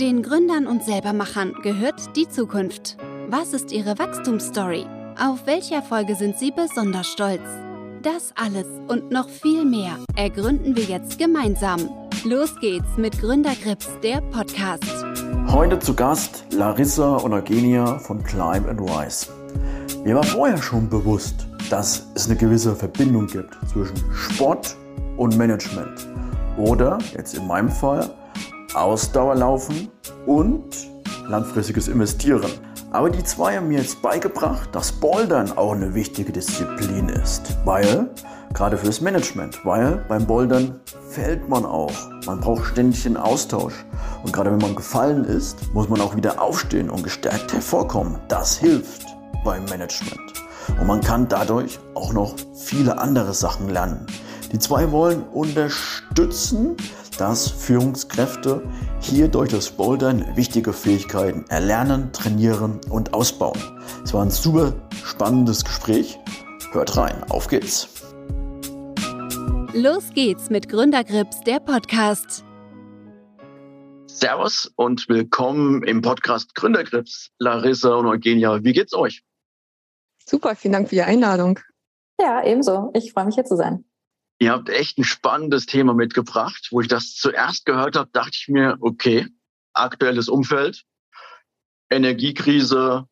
Den Gründern und Selbermachern gehört die Zukunft. Was ist ihre Wachstumsstory? Auf welche Erfolge sind sie besonders stolz? Das alles und noch viel mehr ergründen wir jetzt gemeinsam. Los geht's mit Gründergrips, der Podcast. Heute zu Gast Larissa und Eugenia von Climb and Rise. Mir war vorher schon bewusst, dass es eine gewisse Verbindung gibt zwischen Sport und Management. Oder, jetzt in meinem Fall, Ausdauerlaufen und langfristiges Investieren. Aber die zwei haben mir jetzt beigebracht, dass Bouldern auch eine wichtige Disziplin ist. Weil, gerade fürs Management, weil beim Bouldern fällt man auch. Man braucht ständig den Austausch. Und gerade wenn man gefallen ist, muss man auch wieder aufstehen und gestärkt hervorkommen. Das hilft beim Management. Und man kann dadurch auch noch viele andere Sachen lernen. Die zwei wollen unterstützen, dass Führungskräfte hier durch das Bouldern wichtige Fähigkeiten erlernen, trainieren und ausbauen. Es war ein super spannendes Gespräch. Hört rein, auf geht's. Los geht's mit Gründergrips, der Podcast. Servus und willkommen im Podcast Gründergrips. Larissa und Eugenia, wie geht's euch? Super, vielen Dank für die Einladung. Ja, ebenso. Ich freue mich hier zu sein. Ihr habt echt ein spannendes Thema mitgebracht. Wo ich das zuerst gehört habe, dachte ich mir, okay, aktuelles Umfeld, Energiekrise,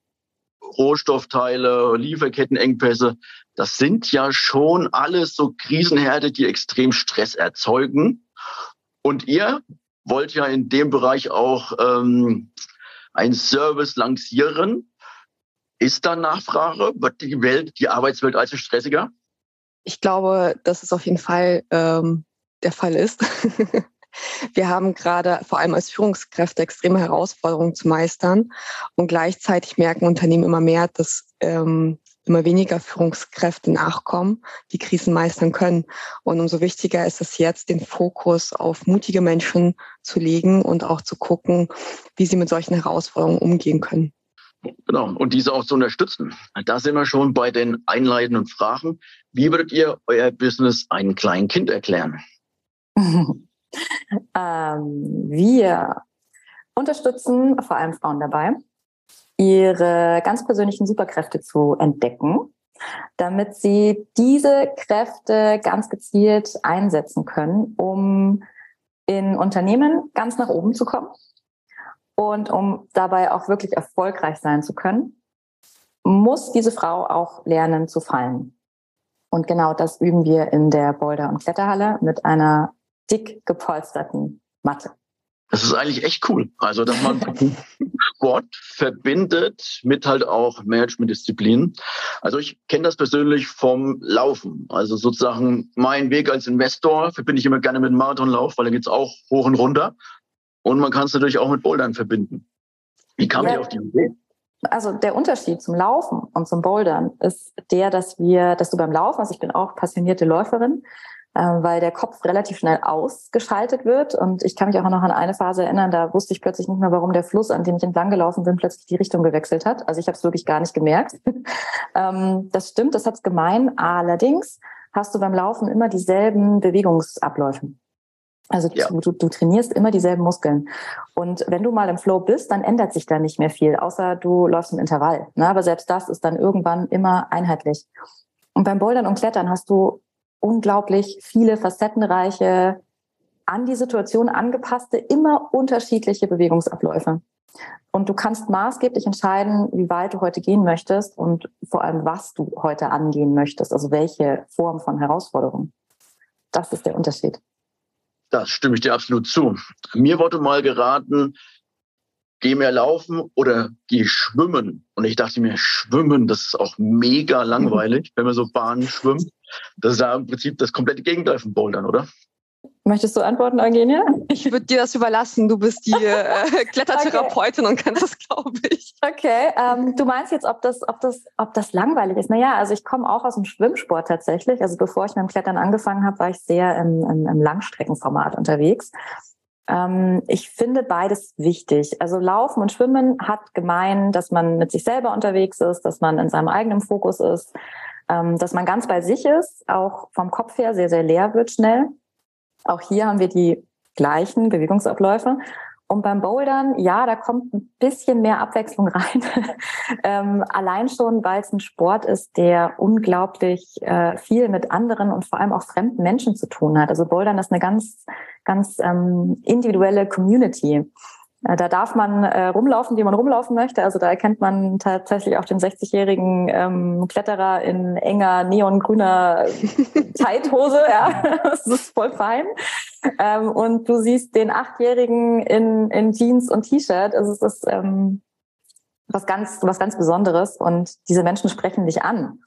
Rohstoffteile, Lieferkettenengpässe, das sind ja schon alles so Krisenherde, die extrem Stress erzeugen. Und ihr wollt ja in dem Bereich auch ähm, ein Service lancieren. Ist da Nachfrage? Wird die Welt, die Arbeitswelt also stressiger? Ich glaube, dass es auf jeden Fall ähm, der Fall ist. Wir haben gerade vor allem als Führungskräfte extreme Herausforderungen zu meistern und gleichzeitig merken Unternehmen immer mehr, dass ähm, immer weniger Führungskräfte nachkommen, die Krisen meistern können. Und umso wichtiger ist es jetzt, den Fokus auf mutige Menschen zu legen und auch zu gucken, wie sie mit solchen Herausforderungen umgehen können. Genau, und diese auch zu unterstützen. Da sind wir schon bei den einleitenden Fragen. Wie würdet ihr euer Business einem kleinen Kind erklären? ähm, wir unterstützen vor allem Frauen dabei, ihre ganz persönlichen Superkräfte zu entdecken, damit sie diese Kräfte ganz gezielt einsetzen können, um in Unternehmen ganz nach oben zu kommen und um dabei auch wirklich erfolgreich sein zu können, muss diese Frau auch lernen zu fallen. Und genau das üben wir in der Boulder- und Kletterhalle mit einer dick gepolsterten Matte. Das ist eigentlich echt cool. Also, dass man Sport verbindet mit halt auch Managementdisziplinen. Also, ich kenne das persönlich vom Laufen. Also, sozusagen mein Weg als Investor verbinde ich immer gerne mit Marathonlauf, weil da geht's auch hoch und runter. Und man kann es natürlich auch mit Bouldern verbinden. Wie kam ja. ihr auf die Idee? Also der Unterschied zum Laufen und zum Bouldern ist der, dass wir, dass du beim Laufen, also ich bin auch passionierte Läuferin, äh, weil der Kopf relativ schnell ausgeschaltet wird. Und ich kann mich auch noch an eine Phase erinnern, da wusste ich plötzlich nicht mehr, warum der Fluss, an dem ich entlang gelaufen bin, plötzlich die Richtung gewechselt hat. Also ich habe es wirklich gar nicht gemerkt. ähm, das stimmt, das hat's gemein. Allerdings hast du beim Laufen immer dieselben Bewegungsabläufe. Also ja. du, du, trainierst immer dieselben Muskeln. Und wenn du mal im Flow bist, dann ändert sich da nicht mehr viel, außer du läufst im Intervall. Ne? Aber selbst das ist dann irgendwann immer einheitlich. Und beim Bouldern und Klettern hast du unglaublich viele facettenreiche, an die Situation angepasste, immer unterschiedliche Bewegungsabläufe. Und du kannst maßgeblich entscheiden, wie weit du heute gehen möchtest und vor allem, was du heute angehen möchtest, also welche Form von Herausforderung. Das ist der Unterschied. Das stimme ich dir absolut zu. Mir wurde mal geraten, geh mehr laufen oder geh schwimmen. Und ich dachte mir, schwimmen, das ist auch mega langweilig, wenn man so Bahnen schwimmt. Das ist ja im Prinzip das komplette Gegenteil von Bouldern, oder? Möchtest du antworten, Eugenia? Ich würde dir das überlassen. Du bist die äh, Klettertherapeutin okay. und kannst das, glaube ich. Okay. Ähm, du meinst jetzt, ob das, ob das, ob das langweilig ist? Naja, also ich komme auch aus dem Schwimmsport tatsächlich. Also bevor ich mit dem Klettern angefangen habe, war ich sehr im, im, im Langstreckenformat unterwegs. Ähm, ich finde beides wichtig. Also Laufen und Schwimmen hat gemein, dass man mit sich selber unterwegs ist, dass man in seinem eigenen Fokus ist, ähm, dass man ganz bei sich ist, auch vom Kopf her sehr, sehr leer wird schnell auch hier haben wir die gleichen Bewegungsabläufe. Und beim Bouldern, ja, da kommt ein bisschen mehr Abwechslung rein. ähm, allein schon, weil es ein Sport ist, der unglaublich äh, viel mit anderen und vor allem auch fremden Menschen zu tun hat. Also Bouldern ist eine ganz, ganz ähm, individuelle Community. Äh, da darf man äh, rumlaufen, wie man rumlaufen möchte. Also da erkennt man tatsächlich auch den 60-jährigen ähm, Kletterer in enger neongrüner Zeithose. ja, das ist voll fein. Ähm, und du siehst den Achtjährigen in, in Jeans und T-Shirt. Also es ist ähm, was ganz, was ganz Besonderes. Und diese Menschen sprechen dich an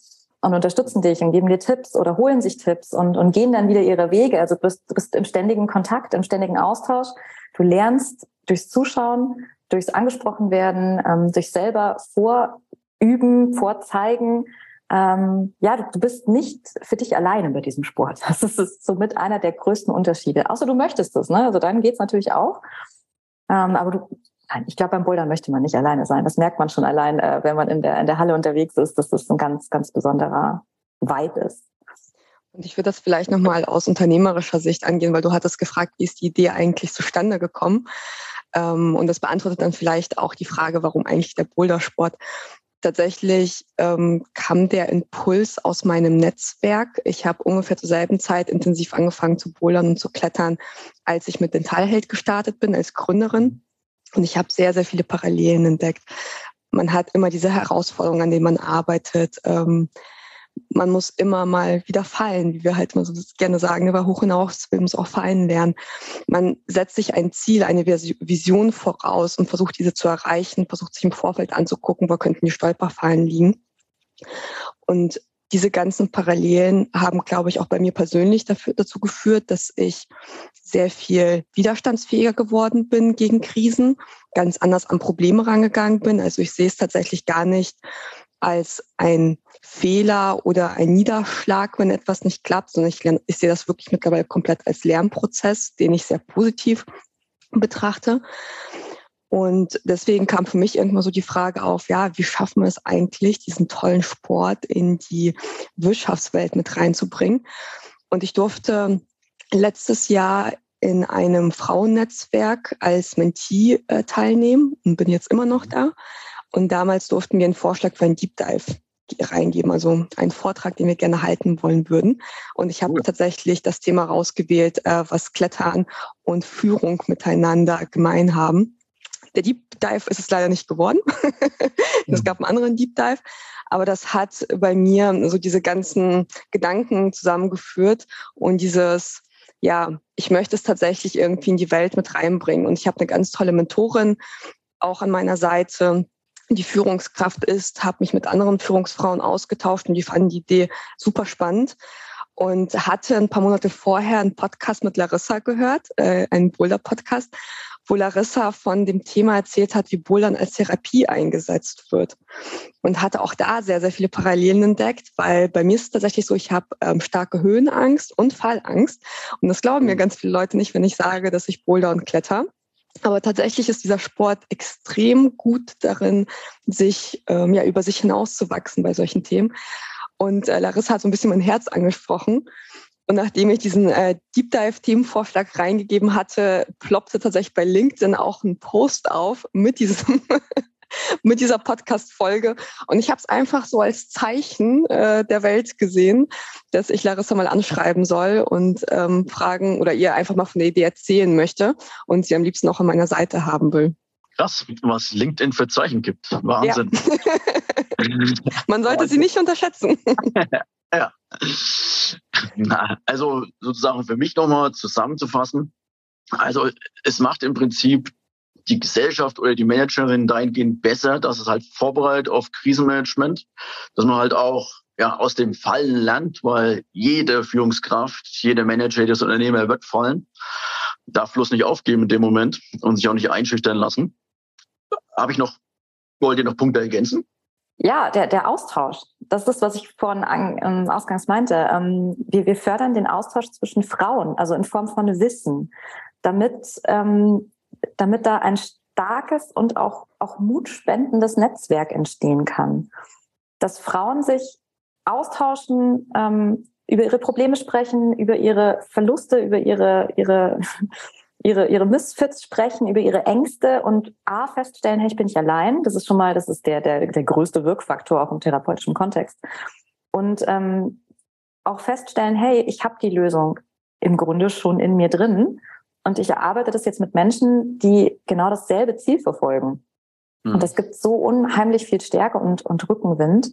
und unterstützen dich und geben dir Tipps oder holen sich Tipps und, und gehen dann wieder ihre Wege. Also du bist, du bist im ständigen Kontakt, im ständigen Austausch. Du lernst durchs Zuschauen, durchs angesprochen werden, ähm, durch selber vorüben, vorzeigen. Ähm, ja, du, du bist nicht für dich alleine bei diesem Sport. Das ist, ist somit einer der größten Unterschiede. Außer du möchtest es, ne? Also dann geht's natürlich auch. Ähm, aber du, nein, ich glaube, beim Bouldern möchte man nicht alleine sein. Das merkt man schon allein, äh, wenn man in der, in der Halle unterwegs ist, dass das ein ganz, ganz besonderer Vibe ist. Und ich würde das vielleicht nochmal aus unternehmerischer Sicht angehen, weil du hattest gefragt, wie ist die Idee eigentlich zustande gekommen? Ähm, und das beantwortet dann vielleicht auch die Frage, warum eigentlich der Bouldersport. Tatsächlich ähm, kam der Impuls aus meinem Netzwerk. Ich habe ungefähr zur selben Zeit intensiv angefangen zu bouldern und zu klettern, als ich mit Dentalheld gestartet bin als Gründerin. Und ich habe sehr, sehr viele Parallelen entdeckt. Man hat immer diese Herausforderungen, an denen man arbeitet. Man muss immer mal wieder fallen, wie wir halt immer so gerne sagen, aber hoch hinaus will muss auch fallen lernen. Man setzt sich ein Ziel, eine Vision voraus und versucht diese zu erreichen, versucht sich im Vorfeld anzugucken, wo könnten die Stolperfallen liegen. Und diese ganzen Parallelen haben, glaube ich, auch bei mir persönlich dafür, dazu geführt, dass ich sehr viel widerstandsfähiger geworden bin gegen Krisen, ganz anders an Probleme rangegangen bin. Also ich sehe es tatsächlich gar nicht als ein Fehler oder ein Niederschlag, wenn etwas nicht klappt, sondern ich, ich sehe das wirklich mittlerweile komplett als Lernprozess, den ich sehr positiv betrachte. Und deswegen kam für mich irgendwann so die Frage auf, ja, wie schaffen wir es eigentlich, diesen tollen Sport in die Wirtschaftswelt mit reinzubringen? Und ich durfte letztes Jahr in einem Frauennetzwerk als Mentee äh, teilnehmen und bin jetzt immer noch da. Und damals durften wir einen Vorschlag für einen Deep Dive reingeben, also einen Vortrag, den wir gerne halten wollen würden. Und ich habe cool. tatsächlich das Thema rausgewählt, äh, was Klettern und Führung miteinander gemein haben. Der Deep Dive ist es leider nicht geworden. es gab einen anderen Deep Dive. Aber das hat bei mir so diese ganzen Gedanken zusammengeführt und dieses, ja, ich möchte es tatsächlich irgendwie in die Welt mit reinbringen. Und ich habe eine ganz tolle Mentorin auch an meiner Seite, die Führungskraft ist, habe mich mit anderen Führungsfrauen ausgetauscht und die fanden die Idee super spannend und hatte ein paar Monate vorher einen Podcast mit Larissa gehört, äh, einen Boulder-Podcast, wo Larissa von dem Thema erzählt hat, wie Bouldern als Therapie eingesetzt wird. Und hatte auch da sehr, sehr viele Parallelen entdeckt, weil bei mir ist es tatsächlich so, ich habe ähm, starke Höhenangst und Fallangst. Und das glauben mir mhm. ganz viele Leute nicht, wenn ich sage, dass ich Boulder und Kletter. Aber tatsächlich ist dieser Sport extrem gut darin, sich ähm, ja über sich hinauszuwachsen bei solchen Themen. Und äh, Larissa hat so ein bisschen mein Herz angesprochen. Und nachdem ich diesen äh, Deep Dive Themenvorschlag reingegeben hatte, ploppte tatsächlich bei LinkedIn auch ein Post auf mit diesem mit dieser Podcast-Folge. Und ich habe es einfach so als Zeichen äh, der Welt gesehen, dass ich Larissa mal anschreiben soll und ähm, fragen oder ihr einfach mal von der Idee erzählen möchte und sie am liebsten auch an meiner Seite haben will. Krass, was LinkedIn für Zeichen gibt. Wahnsinn. Ja. Man sollte sie nicht unterschätzen. ja. Na, also sozusagen für mich nochmal zusammenzufassen. Also es macht im Prinzip die Gesellschaft oder die Managerin dahingehend besser, dass es halt vorbereitet auf Krisenmanagement, dass man halt auch ja, aus dem Fallen lernt, weil jede Führungskraft, jeder Manager, jedes Unternehmer wird fallen, darf bloß nicht aufgeben in dem Moment und sich auch nicht einschüchtern lassen. Habe ich noch, wollt ihr noch Punkte ergänzen? Ja, der, der Austausch. Das ist, was ich vorhin an, ähm, ausgangs meinte. Ähm, wir, wir fördern den Austausch zwischen Frauen, also in Form von Wissen, damit ähm, damit da ein starkes und auch, auch mutspendendes Netzwerk entstehen kann. Dass Frauen sich austauschen, ähm, über ihre Probleme sprechen, über ihre Verluste, über ihre, ihre ihre, ihre Misfits sprechen, über ihre Ängste und A, feststellen, hey, ich bin nicht allein. Das ist schon mal, das ist der, der, der größte Wirkfaktor auch im therapeutischen Kontext. Und ähm, auch feststellen, hey, ich habe die Lösung im Grunde schon in mir drin. Und ich erarbeite das jetzt mit Menschen, die genau dasselbe Ziel verfolgen. Mhm. Und das gibt so unheimlich viel Stärke und, und Rückenwind.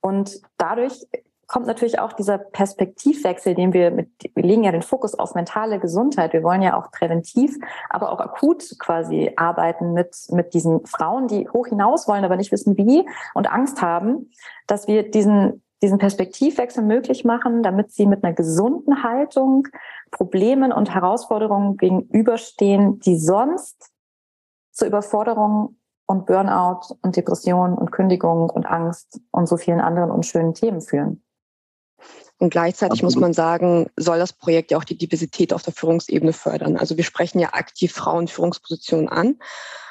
Und dadurch kommt natürlich auch dieser Perspektivwechsel, den wir mit, wir legen ja den Fokus auf mentale Gesundheit. Wir wollen ja auch präventiv, aber auch akut quasi arbeiten mit, mit diesen Frauen, die hoch hinaus wollen, aber nicht wissen wie und Angst haben, dass wir diesen, diesen Perspektivwechsel möglich machen, damit sie mit einer gesunden Haltung Problemen und Herausforderungen gegenüberstehen, die sonst zur Überforderung und Burnout und Depression und Kündigung und Angst und so vielen anderen unschönen Themen führen. Und gleichzeitig Absolut. muss man sagen, soll das Projekt ja auch die Diversität auf der Führungsebene fördern. Also wir sprechen ja aktiv Frauenführungspositionen an,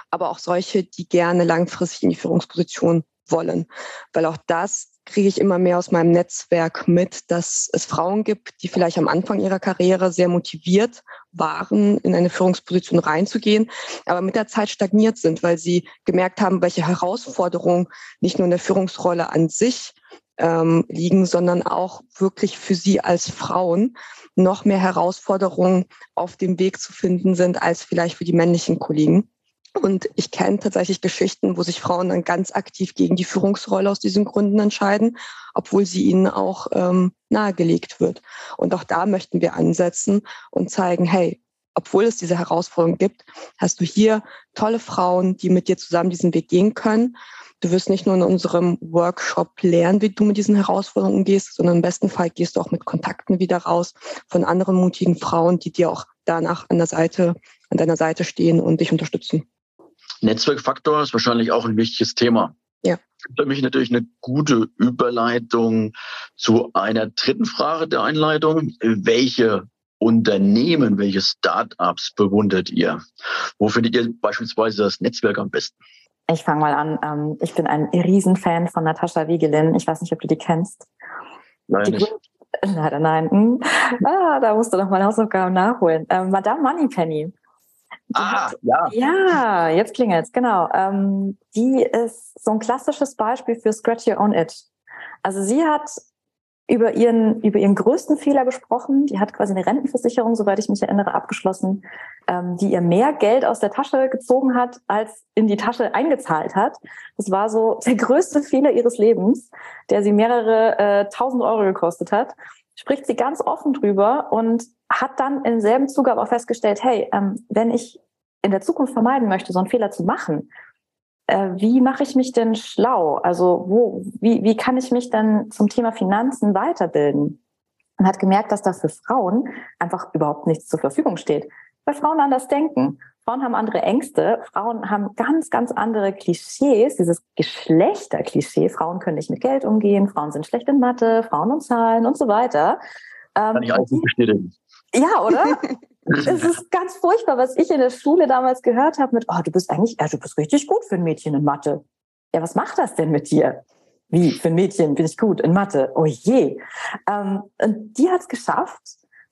aber auch solche, die gerne langfristig in die Führungsposition wollen. Weil auch das kriege ich immer mehr aus meinem Netzwerk mit, dass es Frauen gibt, die vielleicht am Anfang ihrer Karriere sehr motiviert waren, in eine Führungsposition reinzugehen, aber mit der Zeit stagniert sind, weil sie gemerkt haben, welche Herausforderungen nicht nur in der Führungsrolle an sich ähm, liegen, sondern auch wirklich für sie als Frauen noch mehr Herausforderungen auf dem Weg zu finden sind als vielleicht für die männlichen Kollegen. Und ich kenne tatsächlich Geschichten, wo sich Frauen dann ganz aktiv gegen die Führungsrolle aus diesen Gründen entscheiden, obwohl sie ihnen auch ähm, nahegelegt wird. Und auch da möchten wir ansetzen und zeigen, hey, obwohl es diese Herausforderungen gibt, hast du hier tolle Frauen, die mit dir zusammen diesen Weg gehen können. Du wirst nicht nur in unserem Workshop lernen, wie du mit diesen Herausforderungen umgehst, sondern im besten Fall gehst du auch mit Kontakten wieder raus von anderen mutigen Frauen, die dir auch danach an der Seite, an deiner Seite stehen und dich unterstützen. Netzwerkfaktor ist wahrscheinlich auch ein wichtiges Thema. Ja. Für mich natürlich eine gute Überleitung zu einer dritten Frage der Einleitung. Welche Unternehmen, welche Startups bewundert ihr? Wo findet ihr beispielsweise das Netzwerk am besten? Ich fange mal an. Ähm, ich bin ein Riesenfan von Natascha Wiegelin. Ich weiß nicht, ob du die kennst. Nein, die nicht. Leider nein. Hm. Ah, da musst du noch mal Hausaufgaben nachholen. Ähm, Madame Moneypenny. Ah, ja. Ja, jetzt klingelt's, genau. Ähm, die ist so ein klassisches Beispiel für Scratch Your Own It. Also sie hat über ihren, über ihren größten Fehler gesprochen. Die hat quasi eine Rentenversicherung, soweit ich mich erinnere, abgeschlossen, ähm, die ihr mehr Geld aus der Tasche gezogen hat, als in die Tasche eingezahlt hat. Das war so der größte Fehler ihres Lebens, der sie mehrere äh, tausend Euro gekostet hat. Spricht sie ganz offen drüber und hat dann im selben Zuge aber auch festgestellt, hey, ähm, wenn ich in der Zukunft vermeiden möchte, so einen Fehler zu machen, äh, wie mache ich mich denn schlau? Also wo, wie, wie kann ich mich dann zum Thema Finanzen weiterbilden? Und hat gemerkt, dass da für Frauen einfach überhaupt nichts zur Verfügung steht, weil Frauen anders denken. Frauen haben andere Ängste, Frauen haben ganz, ganz andere Klischees, dieses Geschlechterklischee. Frauen können nicht mit Geld umgehen, Frauen sind schlecht in Mathe, Frauen und Zahlen und so weiter. Kann ich auch bestätigen. Ja, oder? es ist ganz furchtbar, was ich in der Schule damals gehört habe mit, oh, du bist eigentlich, ja, du bist richtig gut für ein Mädchen in Mathe. Ja, was macht das denn mit dir? Wie, für ein Mädchen bin ich gut in Mathe? Oh je. Ähm, und die hat es geschafft,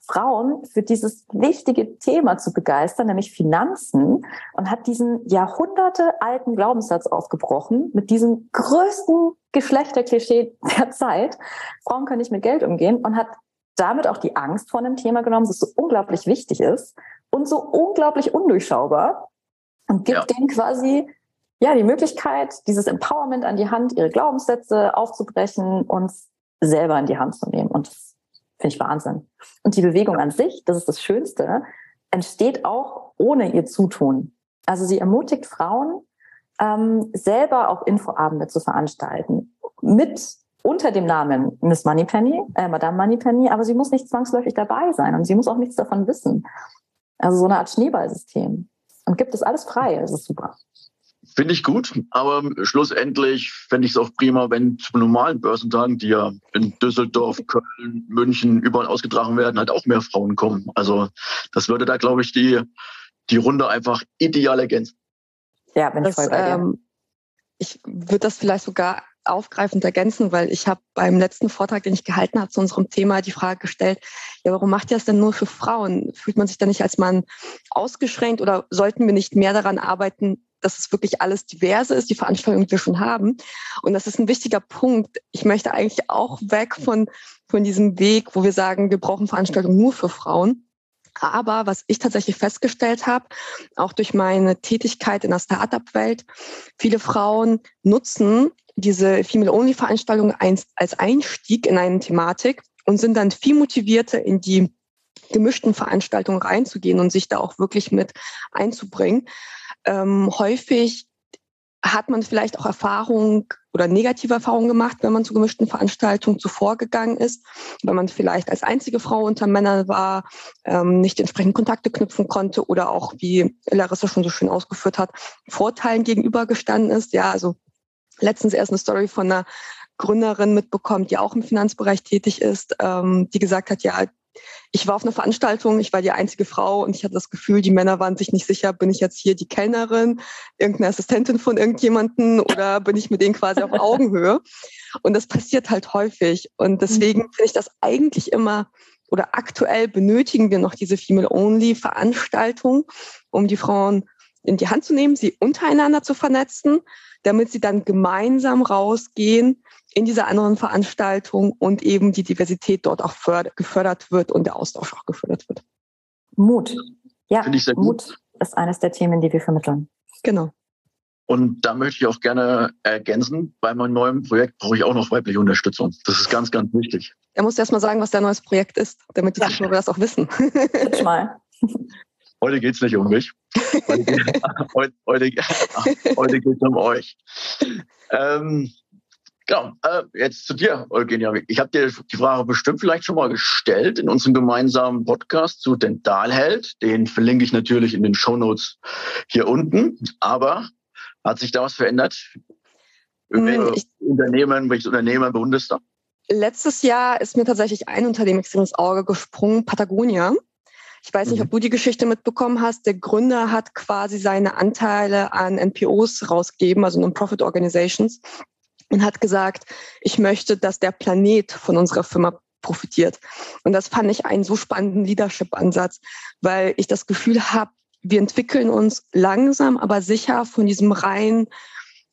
Frauen für dieses wichtige Thema zu begeistern, nämlich Finanzen, und hat diesen jahrhundertealten Glaubenssatz aufgebrochen mit diesem größten Geschlechterklischee der Zeit. Frauen können nicht mit Geld umgehen und hat damit auch die Angst vor einem Thema genommen, das so unglaublich wichtig ist und so unglaublich undurchschaubar und gibt ja. denen quasi ja die Möglichkeit, dieses Empowerment an die Hand, ihre Glaubenssätze aufzubrechen und selber in die Hand zu nehmen. Und das finde ich Wahnsinn. Und die Bewegung an sich, das ist das Schönste, entsteht auch ohne ihr Zutun. Also sie ermutigt Frauen, ähm, selber auch Infoabende zu veranstalten mit unter dem Namen Miss Moneypenny, äh, Madame Moneypenny, aber sie muss nicht zwangsläufig dabei sein und sie muss auch nichts davon wissen. Also so eine Art Schneeballsystem. Und gibt es alles frei, das ist super. Finde ich gut, aber schlussendlich fände ich es auch prima, wenn zu normalen Börsentagen, die ja in Düsseldorf, Köln, München überall ausgetragen werden, halt auch mehr Frauen kommen. Also das würde da, glaube ich, die, die Runde einfach ideal ergänzen. Ja, bin ich voll bei dir. Ähm, ich würde das vielleicht sogar aufgreifend ergänzen, weil ich habe beim letzten Vortrag, den ich gehalten habe zu unserem Thema, die Frage gestellt, ja, warum macht ihr das denn nur für Frauen? Fühlt man sich da nicht als Mann ausgeschränkt oder sollten wir nicht mehr daran arbeiten, dass es wirklich alles diverse ist, die Veranstaltungen, die wir schon haben? Und das ist ein wichtiger Punkt. Ich möchte eigentlich auch weg von, von diesem Weg, wo wir sagen, wir brauchen Veranstaltungen nur für Frauen aber was ich tatsächlich festgestellt habe, auch durch meine Tätigkeit in der Startup-Welt, viele Frauen nutzen diese Female-Only-Veranstaltung als Einstieg in eine Thematik und sind dann viel motivierter in die gemischten Veranstaltungen reinzugehen und sich da auch wirklich mit einzubringen. Ähm, häufig hat man vielleicht auch Erfahrung oder negative Erfahrungen gemacht, wenn man zu gemischten Veranstaltungen zuvor gegangen ist, wenn man vielleicht als einzige Frau unter Männern war, ähm, nicht entsprechend Kontakte knüpfen konnte oder auch, wie Larissa schon so schön ausgeführt hat, Vorteilen gegenübergestanden ist. Ja, also letztens erst eine Story von einer Gründerin mitbekommen, die auch im Finanzbereich tätig ist, ähm, die gesagt hat, ja, ich war auf einer Veranstaltung, ich war die einzige Frau und ich hatte das Gefühl, die Männer waren sich nicht sicher, bin ich jetzt hier die Kellnerin, irgendeine Assistentin von irgendjemanden oder bin ich mit denen quasi auf Augenhöhe? Und das passiert halt häufig. Und deswegen mhm. finde ich das eigentlich immer oder aktuell benötigen wir noch diese Female-Only-Veranstaltung, um die Frauen in die Hand zu nehmen, sie untereinander zu vernetzen, damit sie dann gemeinsam rausgehen in dieser anderen Veranstaltung und eben die Diversität dort auch gefördert wird und der Austausch auch gefördert wird. Mut. Ja, Mut ist eines der Themen, die wir vermitteln. Genau. Und da möchte ich auch gerne ergänzen, bei meinem neuen Projekt brauche ich auch noch weibliche Unterstützung. Das ist ganz, ganz wichtig. Er muss erst mal sagen, was dein neues Projekt ist, damit die ja. Zuschauer das auch wissen. Pitch mal. Heute geht es nicht um mich. Heute, geht, heute, heute, heute geht es um euch. Ähm, Genau, äh, jetzt zu dir, Eugenia. Ich habe dir die Frage bestimmt vielleicht schon mal gestellt in unserem gemeinsamen Podcast zu Dentalheld. Den verlinke ich natürlich in den Shownotes hier unten. Aber hat sich da was verändert? Hm, ich, Unternehmen, welches Unternehmen bewunderst du? Letztes Jahr ist mir tatsächlich ein Unternehmen extrem ins Auge gesprungen, Patagonia. Ich weiß nicht, mhm. ob du die Geschichte mitbekommen hast. Der Gründer hat quasi seine Anteile an NPOs rausgegeben, also Non-Profit Organizations, und hat gesagt, ich möchte, dass der Planet von unserer Firma profitiert. Und das fand ich einen so spannenden Leadership-Ansatz, weil ich das Gefühl habe, wir entwickeln uns langsam, aber sicher von diesem reinen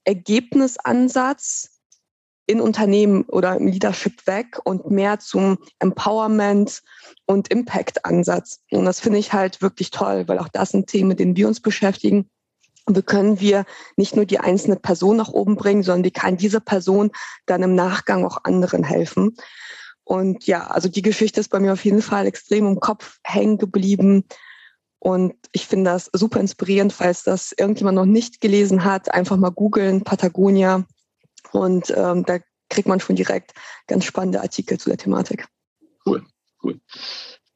Ergebnisansatz in Unternehmen oder im Leadership weg und mehr zum Empowerment und Impact-Ansatz. Und das finde ich halt wirklich toll, weil auch das sind Themen, mit denen wir uns beschäftigen. Wie können wir nicht nur die einzelne Person nach oben bringen, sondern wie kann diese Person dann im Nachgang auch anderen helfen? Und ja, also die Geschichte ist bei mir auf jeden Fall extrem im Kopf hängen geblieben. Und ich finde das super inspirierend, falls das irgendjemand noch nicht gelesen hat, einfach mal googeln, Patagonia. Und ähm, da kriegt man schon direkt ganz spannende Artikel zu der Thematik. Cool, cool.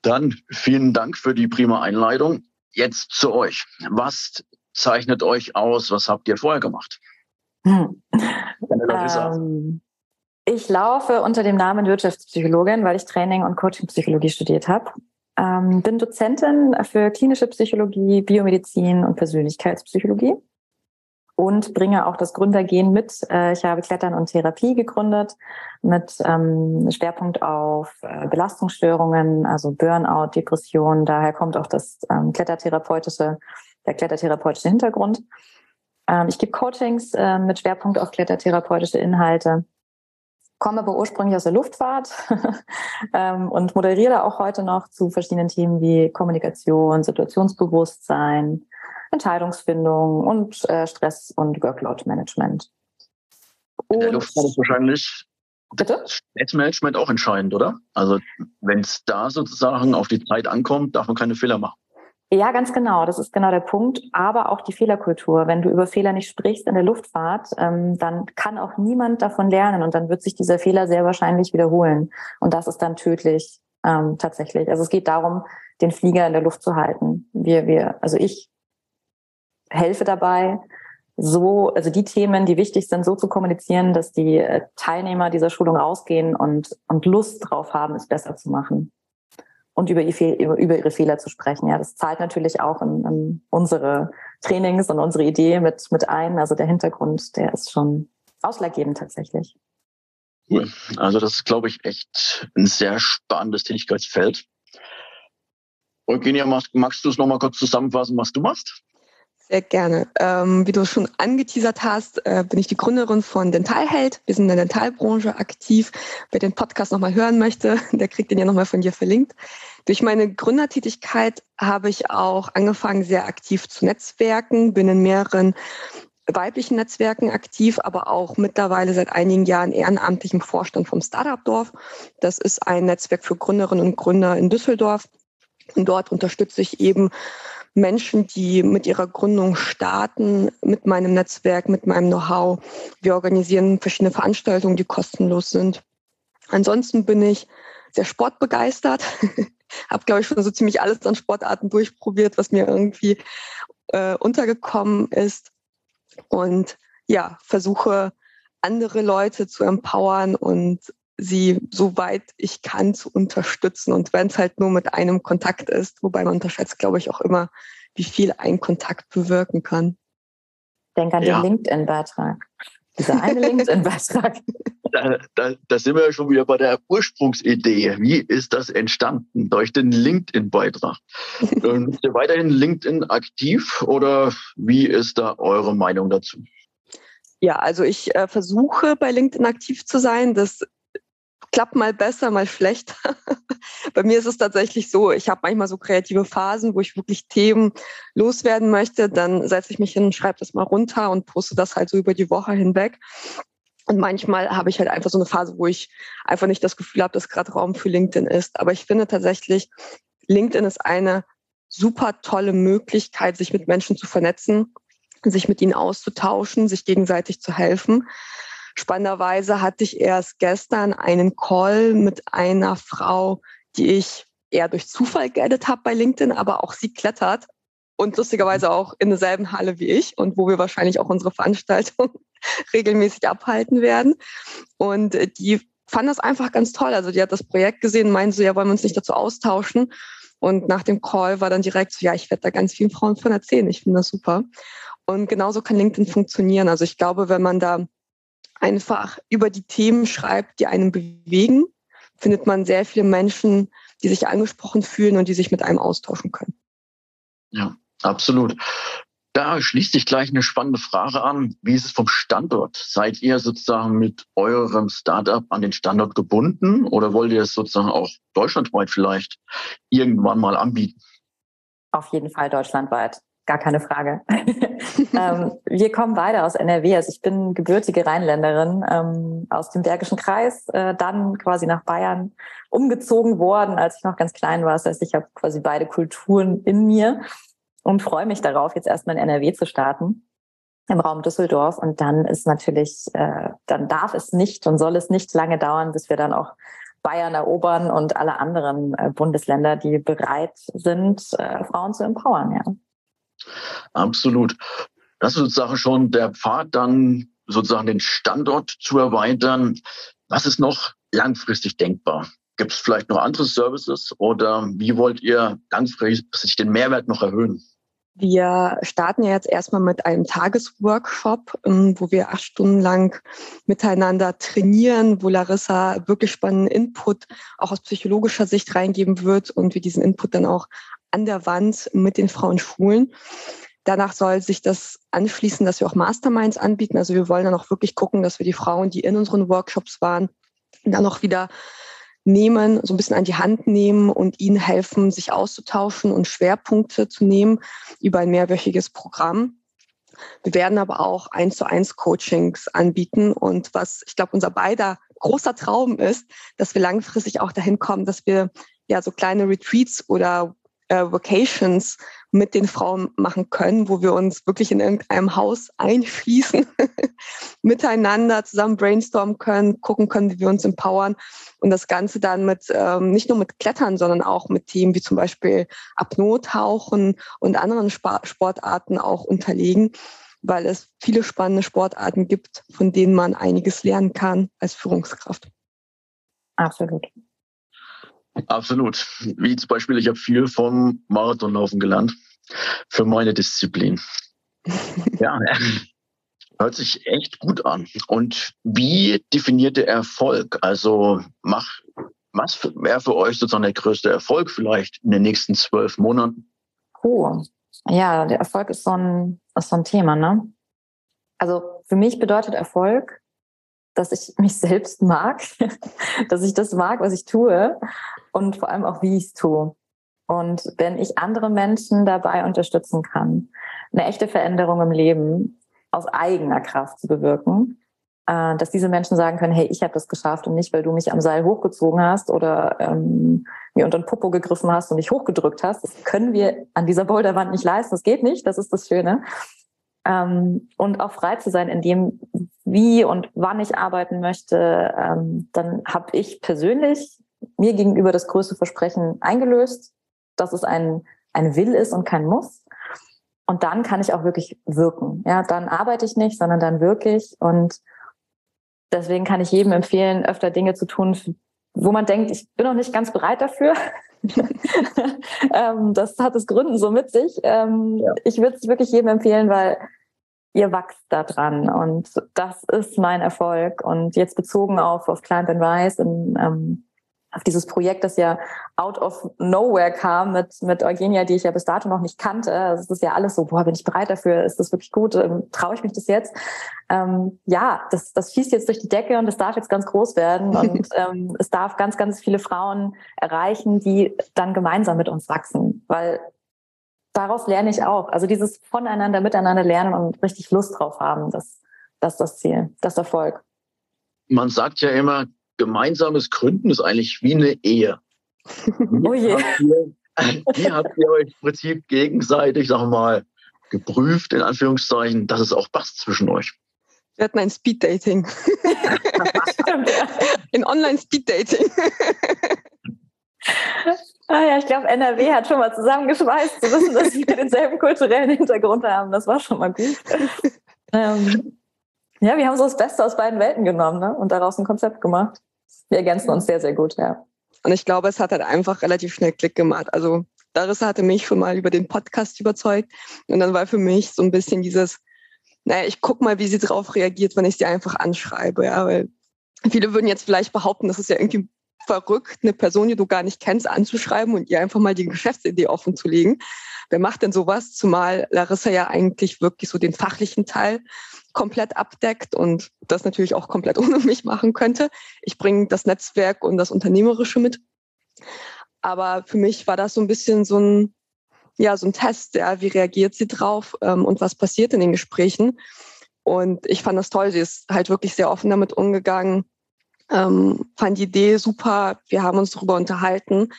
Dann vielen Dank für die prima Einleitung. Jetzt zu euch. Was zeichnet euch aus? Was habt ihr vorher gemacht? Hm. Ähm, ich laufe unter dem Namen Wirtschaftspsychologin, weil ich Training und Coachingpsychologie studiert habe. Ähm, bin Dozentin für klinische Psychologie, Biomedizin und Persönlichkeitspsychologie und bringe auch das Gründergehen mit. Äh, ich habe Klettern und Therapie gegründet mit ähm, Schwerpunkt auf äh, Belastungsstörungen, also Burnout, Depression. Daher kommt auch das ähm, klettertherapeutische der klettertherapeutische Hintergrund. Ähm, ich gebe Coachings äh, mit Schwerpunkt auf klettertherapeutische Inhalte, komme aber ursprünglich aus der Luftfahrt ähm, und moderiere auch heute noch zu verschiedenen Themen wie Kommunikation, Situationsbewusstsein, Entscheidungsfindung und äh, Stress- und Workload-Management. In der Luftfahrt ist wahrscheinlich Bitte? Stressmanagement auch entscheidend, oder? Also wenn es da sozusagen auf die Zeit ankommt, darf man keine Fehler machen. Ja, ganz genau. Das ist genau der Punkt. Aber auch die Fehlerkultur. Wenn du über Fehler nicht sprichst in der Luftfahrt, ähm, dann kann auch niemand davon lernen und dann wird sich dieser Fehler sehr wahrscheinlich wiederholen. Und das ist dann tödlich ähm, tatsächlich. Also es geht darum, den Flieger in der Luft zu halten. Wir, wir, also ich helfe dabei, so, also die Themen, die wichtig sind, so zu kommunizieren, dass die äh, Teilnehmer dieser Schulung rausgehen und, und Lust drauf haben, es besser zu machen und über, über, über ihre Fehler zu sprechen. Ja, das zahlt natürlich auch in, in unsere Trainings und unsere Idee mit, mit ein. Also der Hintergrund, der ist schon ausschlaggebend tatsächlich. Cool. Also das ist, glaube ich, echt ein sehr spannendes Tätigkeitsfeld. Eugenia, magst, magst du es nochmal kurz zusammenfassen, was du machst? Sehr gerne. Ähm, wie du schon angeteasert hast, äh, bin ich die Gründerin von Dentalheld. Wir sind in der Dentalbranche aktiv. Wer den Podcast nochmal hören möchte, der kriegt den ja nochmal von dir verlinkt. Durch meine Gründertätigkeit habe ich auch angefangen, sehr aktiv zu netzwerken, bin in mehreren weiblichen Netzwerken aktiv, aber auch mittlerweile seit einigen Jahren ehrenamtlich im Vorstand vom Startup Dorf. Das ist ein Netzwerk für Gründerinnen und Gründer in Düsseldorf. Und dort unterstütze ich eben Menschen, die mit ihrer Gründung starten, mit meinem Netzwerk, mit meinem Know-how. Wir organisieren verschiedene Veranstaltungen, die kostenlos sind. Ansonsten bin ich sehr sportbegeistert, habe, glaube ich, schon so ziemlich alles an Sportarten durchprobiert, was mir irgendwie äh, untergekommen ist und ja, versuche andere Leute zu empowern und sie soweit ich kann zu unterstützen. Und wenn es halt nur mit einem Kontakt ist, wobei man unterschätzt, glaube ich, auch immer, wie viel ein Kontakt bewirken kann. Denk an ja. den LinkedIn-Beitrag. Dieser eine LinkedIn-Beitrag. Da, da, da, sind wir ja schon wieder bei der Ursprungsidee. Wie ist das entstanden? Durch den LinkedIn-Beitrag. Sind ihr weiterhin LinkedIn aktiv oder wie ist da eure Meinung dazu? Ja, also ich äh, versuche bei LinkedIn aktiv zu sein. Das klappt mal besser, mal schlechter. Bei mir ist es tatsächlich so, ich habe manchmal so kreative Phasen, wo ich wirklich Themen loswerden möchte. Dann setze ich mich hin schreibe das mal runter und poste das halt so über die Woche hinweg. Und manchmal habe ich halt einfach so eine Phase, wo ich einfach nicht das Gefühl habe, dass gerade Raum für LinkedIn ist. Aber ich finde tatsächlich, LinkedIn ist eine super tolle Möglichkeit, sich mit Menschen zu vernetzen, sich mit ihnen auszutauschen, sich gegenseitig zu helfen. Spannenderweise hatte ich erst gestern einen Call mit einer Frau, die ich eher durch Zufall geedit habe bei LinkedIn, aber auch sie klettert und lustigerweise auch in derselben Halle wie ich und wo wir wahrscheinlich auch unsere Veranstaltung regelmäßig abhalten werden. Und die fand das einfach ganz toll. Also die hat das Projekt gesehen, meinte so, ja, wollen wir uns nicht dazu austauschen? Und nach dem Call war dann direkt so, ja, ich werde da ganz vielen Frauen von erzählen. Ich finde das super. Und genauso kann LinkedIn funktionieren. Also ich glaube, wenn man da einfach über die Themen schreibt, die einen bewegen, findet man sehr viele Menschen, die sich angesprochen fühlen und die sich mit einem austauschen können. Ja, absolut. Da schließt sich gleich eine spannende Frage an. Wie ist es vom Standort? Seid ihr sozusagen mit eurem Startup an den Standort gebunden oder wollt ihr es sozusagen auch deutschlandweit vielleicht irgendwann mal anbieten? Auf jeden Fall deutschlandweit. Gar keine Frage. ähm, wir kommen beide aus NRW. Also ich bin gebürtige Rheinländerin ähm, aus dem Bergischen Kreis, äh, dann quasi nach Bayern umgezogen worden, als ich noch ganz klein war. Das heißt, ich habe quasi beide Kulturen in mir und freue mich darauf, jetzt erstmal in NRW zu starten im Raum Düsseldorf. Und dann ist natürlich, äh, dann darf es nicht und soll es nicht lange dauern, bis wir dann auch Bayern erobern und alle anderen äh, Bundesländer, die bereit sind, äh, Frauen zu empowern. Ja. Absolut. Das ist sozusagen schon der Pfad, dann sozusagen den Standort zu erweitern. Was ist noch langfristig denkbar? Gibt es vielleicht noch andere Services oder wie wollt ihr langfristig den Mehrwert noch erhöhen? Wir starten ja jetzt erstmal mit einem Tagesworkshop, ähm, wo wir acht Stunden lang miteinander trainieren, wo Larissa wirklich spannenden Input auch aus psychologischer Sicht reingeben wird und wir diesen Input dann auch an der Wand mit den Frauen schulen. Danach soll sich das anschließen, dass wir auch Masterminds anbieten. Also wir wollen dann auch wirklich gucken, dass wir die Frauen, die in unseren Workshops waren, dann auch wieder nehmen, so ein bisschen an die Hand nehmen und ihnen helfen, sich auszutauschen und Schwerpunkte zu nehmen über ein mehrwöchiges Programm. Wir werden aber auch eins zu eins Coachings anbieten und was ich glaube unser beider großer Traum ist, dass wir langfristig auch dahin kommen, dass wir ja so kleine Retreats oder äh, Vacations mit den Frauen machen können, wo wir uns wirklich in irgendeinem Haus einschließen, miteinander zusammen brainstormen können, gucken können, wie wir uns empowern und das Ganze dann mit ähm, nicht nur mit Klettern, sondern auch mit Themen wie zum Beispiel Apnoe-Tauchen und anderen Sportarten auch unterlegen, weil es viele spannende Sportarten gibt, von denen man einiges lernen kann als Führungskraft. Absolut. Absolut. Wie zum Beispiel, ich habe viel vom Marathonlaufen gelernt für meine Disziplin. ja. Hört sich echt gut an. Und wie definiert der Erfolg? Also mach, was wäre für euch sozusagen der größte Erfolg vielleicht in den nächsten zwölf Monaten? Oh, ja, der Erfolg ist so ein, ist so ein Thema, ne? Also für mich bedeutet Erfolg, dass ich mich selbst mag, dass ich das mag, was ich tue und vor allem auch, wie ich es tue. Und wenn ich andere Menschen dabei unterstützen kann, eine echte Veränderung im Leben aus eigener Kraft zu bewirken, äh, dass diese Menschen sagen können, hey, ich habe das geschafft und nicht, weil du mich am Seil hochgezogen hast oder ähm, mir unter den Popo gegriffen hast und mich hochgedrückt hast. Das können wir an dieser Boulderwand nicht leisten. Das geht nicht. Das ist das Schöne. Ähm, und auch frei zu sein in dem, wie und wann ich arbeiten möchte, ähm, dann habe ich persönlich mir gegenüber das größte Versprechen eingelöst, dass es ein, ein Will ist und kein Muss. Und dann kann ich auch wirklich wirken. Ja, dann arbeite ich nicht, sondern dann wirklich. Und deswegen kann ich jedem empfehlen, öfter Dinge zu tun, wo man denkt, ich bin noch nicht ganz bereit dafür. ähm, das hat es Gründen so mit sich. Ähm. Ich würde es wirklich jedem empfehlen, weil ihr wachst da dran und das ist mein Erfolg. Und jetzt bezogen auf, auf Client Advice in, ähm, auf dieses Projekt, das ja out of nowhere kam mit, mit Eugenia, die ich ja bis dato noch nicht kannte. Also es ist ja alles so, boah, bin ich bereit dafür? Ist das wirklich gut? Ähm, Traue ich mich das jetzt? Ähm, ja, das, das schießt jetzt durch die Decke und es darf jetzt ganz groß werden und ähm, es darf ganz, ganz viele Frauen erreichen, die dann gemeinsam mit uns wachsen, weil daraus lerne ich auch. Also dieses voneinander, miteinander lernen und richtig Lust drauf haben, das, das ist das Ziel, das Erfolg. Man sagt ja immer, gemeinsames Gründen ist eigentlich wie eine Ehe. oh je. Habt ihr, wie habt ihr euch im Prinzip gegenseitig, wir mal, geprüft, in Anführungszeichen, dass es auch passt zwischen euch? Wir hatten ein Speed-Dating. in Online-Speed-Dating. Ah ja, ich glaube, NRW hat schon mal zusammengeschweißt, zu wissen, dass wir denselben kulturellen Hintergrund haben. Das war schon mal gut. Ähm, ja, wir haben so das Beste aus beiden Welten genommen ne? und daraus ein Konzept gemacht. Wir ergänzen uns sehr, sehr gut, ja. Und ich glaube, es hat halt einfach relativ schnell Klick gemacht. Also Larissa hatte mich schon mal über den Podcast überzeugt. Und dann war für mich so ein bisschen dieses, naja, ich guck mal, wie sie darauf reagiert, wenn ich sie einfach anschreibe. Ja, weil viele würden jetzt vielleicht behaupten, das ist ja irgendwie verrückt, eine Person, die du gar nicht kennst, anzuschreiben und ihr einfach mal die Geschäftsidee offen zu legen. Wer macht denn sowas? Zumal Larissa ja eigentlich wirklich so den fachlichen Teil komplett abdeckt und das natürlich auch komplett ohne mich machen könnte. Ich bringe das Netzwerk und das Unternehmerische mit. Aber für mich war das so ein bisschen so ein, ja, so ein Test, ja, wie reagiert sie drauf ähm, und was passiert in den Gesprächen. Und ich fand das toll. Sie ist halt wirklich sehr offen damit umgegangen, ähm, fand die Idee super. Wir haben uns darüber unterhalten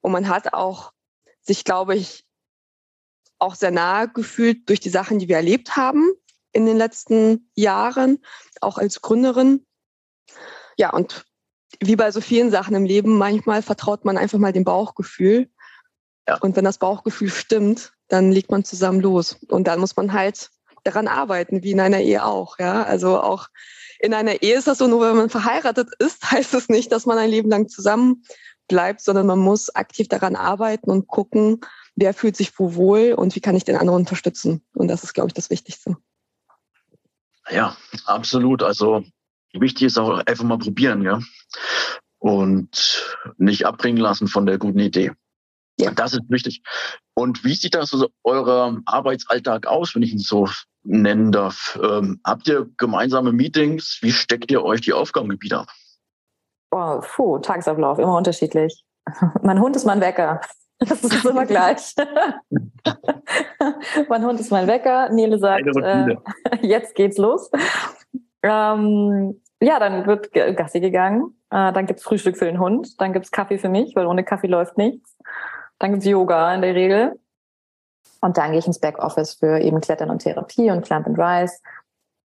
und man hat auch sich, glaube ich, auch sehr nahe gefühlt durch die Sachen, die wir erlebt haben in den letzten Jahren, auch als Gründerin. Ja, und wie bei so vielen Sachen im Leben, manchmal vertraut man einfach mal dem Bauchgefühl. Ja. Und wenn das Bauchgefühl stimmt, dann legt man zusammen los. Und dann muss man halt daran arbeiten, wie in einer Ehe auch. Ja, also auch in einer Ehe ist das so, nur wenn man verheiratet ist, heißt es nicht, dass man ein Leben lang zusammen bleibt, sondern man muss aktiv daran arbeiten und gucken, wer fühlt sich wo wohl und wie kann ich den anderen unterstützen. Und das ist, glaube ich, das Wichtigste. Ja, absolut. Also wichtig ist auch einfach mal probieren, ja. Und nicht abbringen lassen von der guten Idee. Ja. Das ist wichtig. Und wie sieht das so euer Arbeitsalltag aus, wenn ich ihn so nennen darf? Ähm, habt ihr gemeinsame Meetings? Wie steckt ihr euch die Aufgabengebiete ab? Oh, puh, Tagesablauf, immer unterschiedlich. mein Hund ist mein Wecker. Das ist immer gleich. mein Hund ist mein Wecker. Nele sagt, äh, jetzt geht's los. Ähm, ja, dann wird Gassi gegangen. Äh, dann gibt's Frühstück für den Hund. Dann gibt's Kaffee für mich, weil ohne Kaffee läuft nichts. Dann gibt's Yoga in der Regel. Und dann gehe ich ins Backoffice für eben Klettern und Therapie und Clamp and Rise.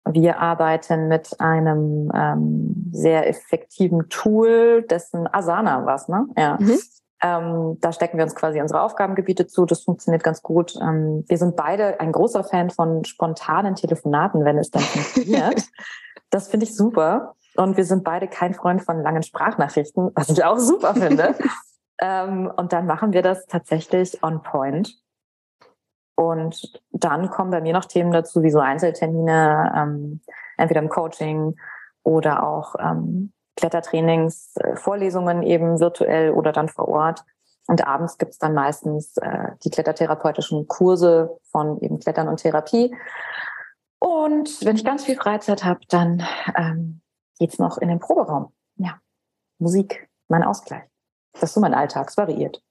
Wir arbeiten mit einem ähm, sehr effektiven Tool, dessen Asana was, ne? Ja. Mhm. Ähm, da stecken wir uns quasi unsere Aufgabengebiete zu. Das funktioniert ganz gut. Ähm, wir sind beide ein großer Fan von spontanen Telefonaten, wenn es dann funktioniert. das finde ich super. Und wir sind beide kein Freund von langen Sprachnachrichten, was ich auch super finde. ähm, und dann machen wir das tatsächlich on point. Und dann kommen bei mir noch Themen dazu, wie so Einzeltermine, ähm, entweder im Coaching oder auch ähm, Klettertrainings, äh, Vorlesungen eben virtuell oder dann vor Ort. Und abends gibt's dann meistens äh, die klettertherapeutischen Kurse von eben Klettern und Therapie. Und wenn ich ganz viel Freizeit habe, dann ähm, geht's noch in den Proberaum. Ja, Musik, mein Ausgleich. Das ist so mein Alltag, variiert.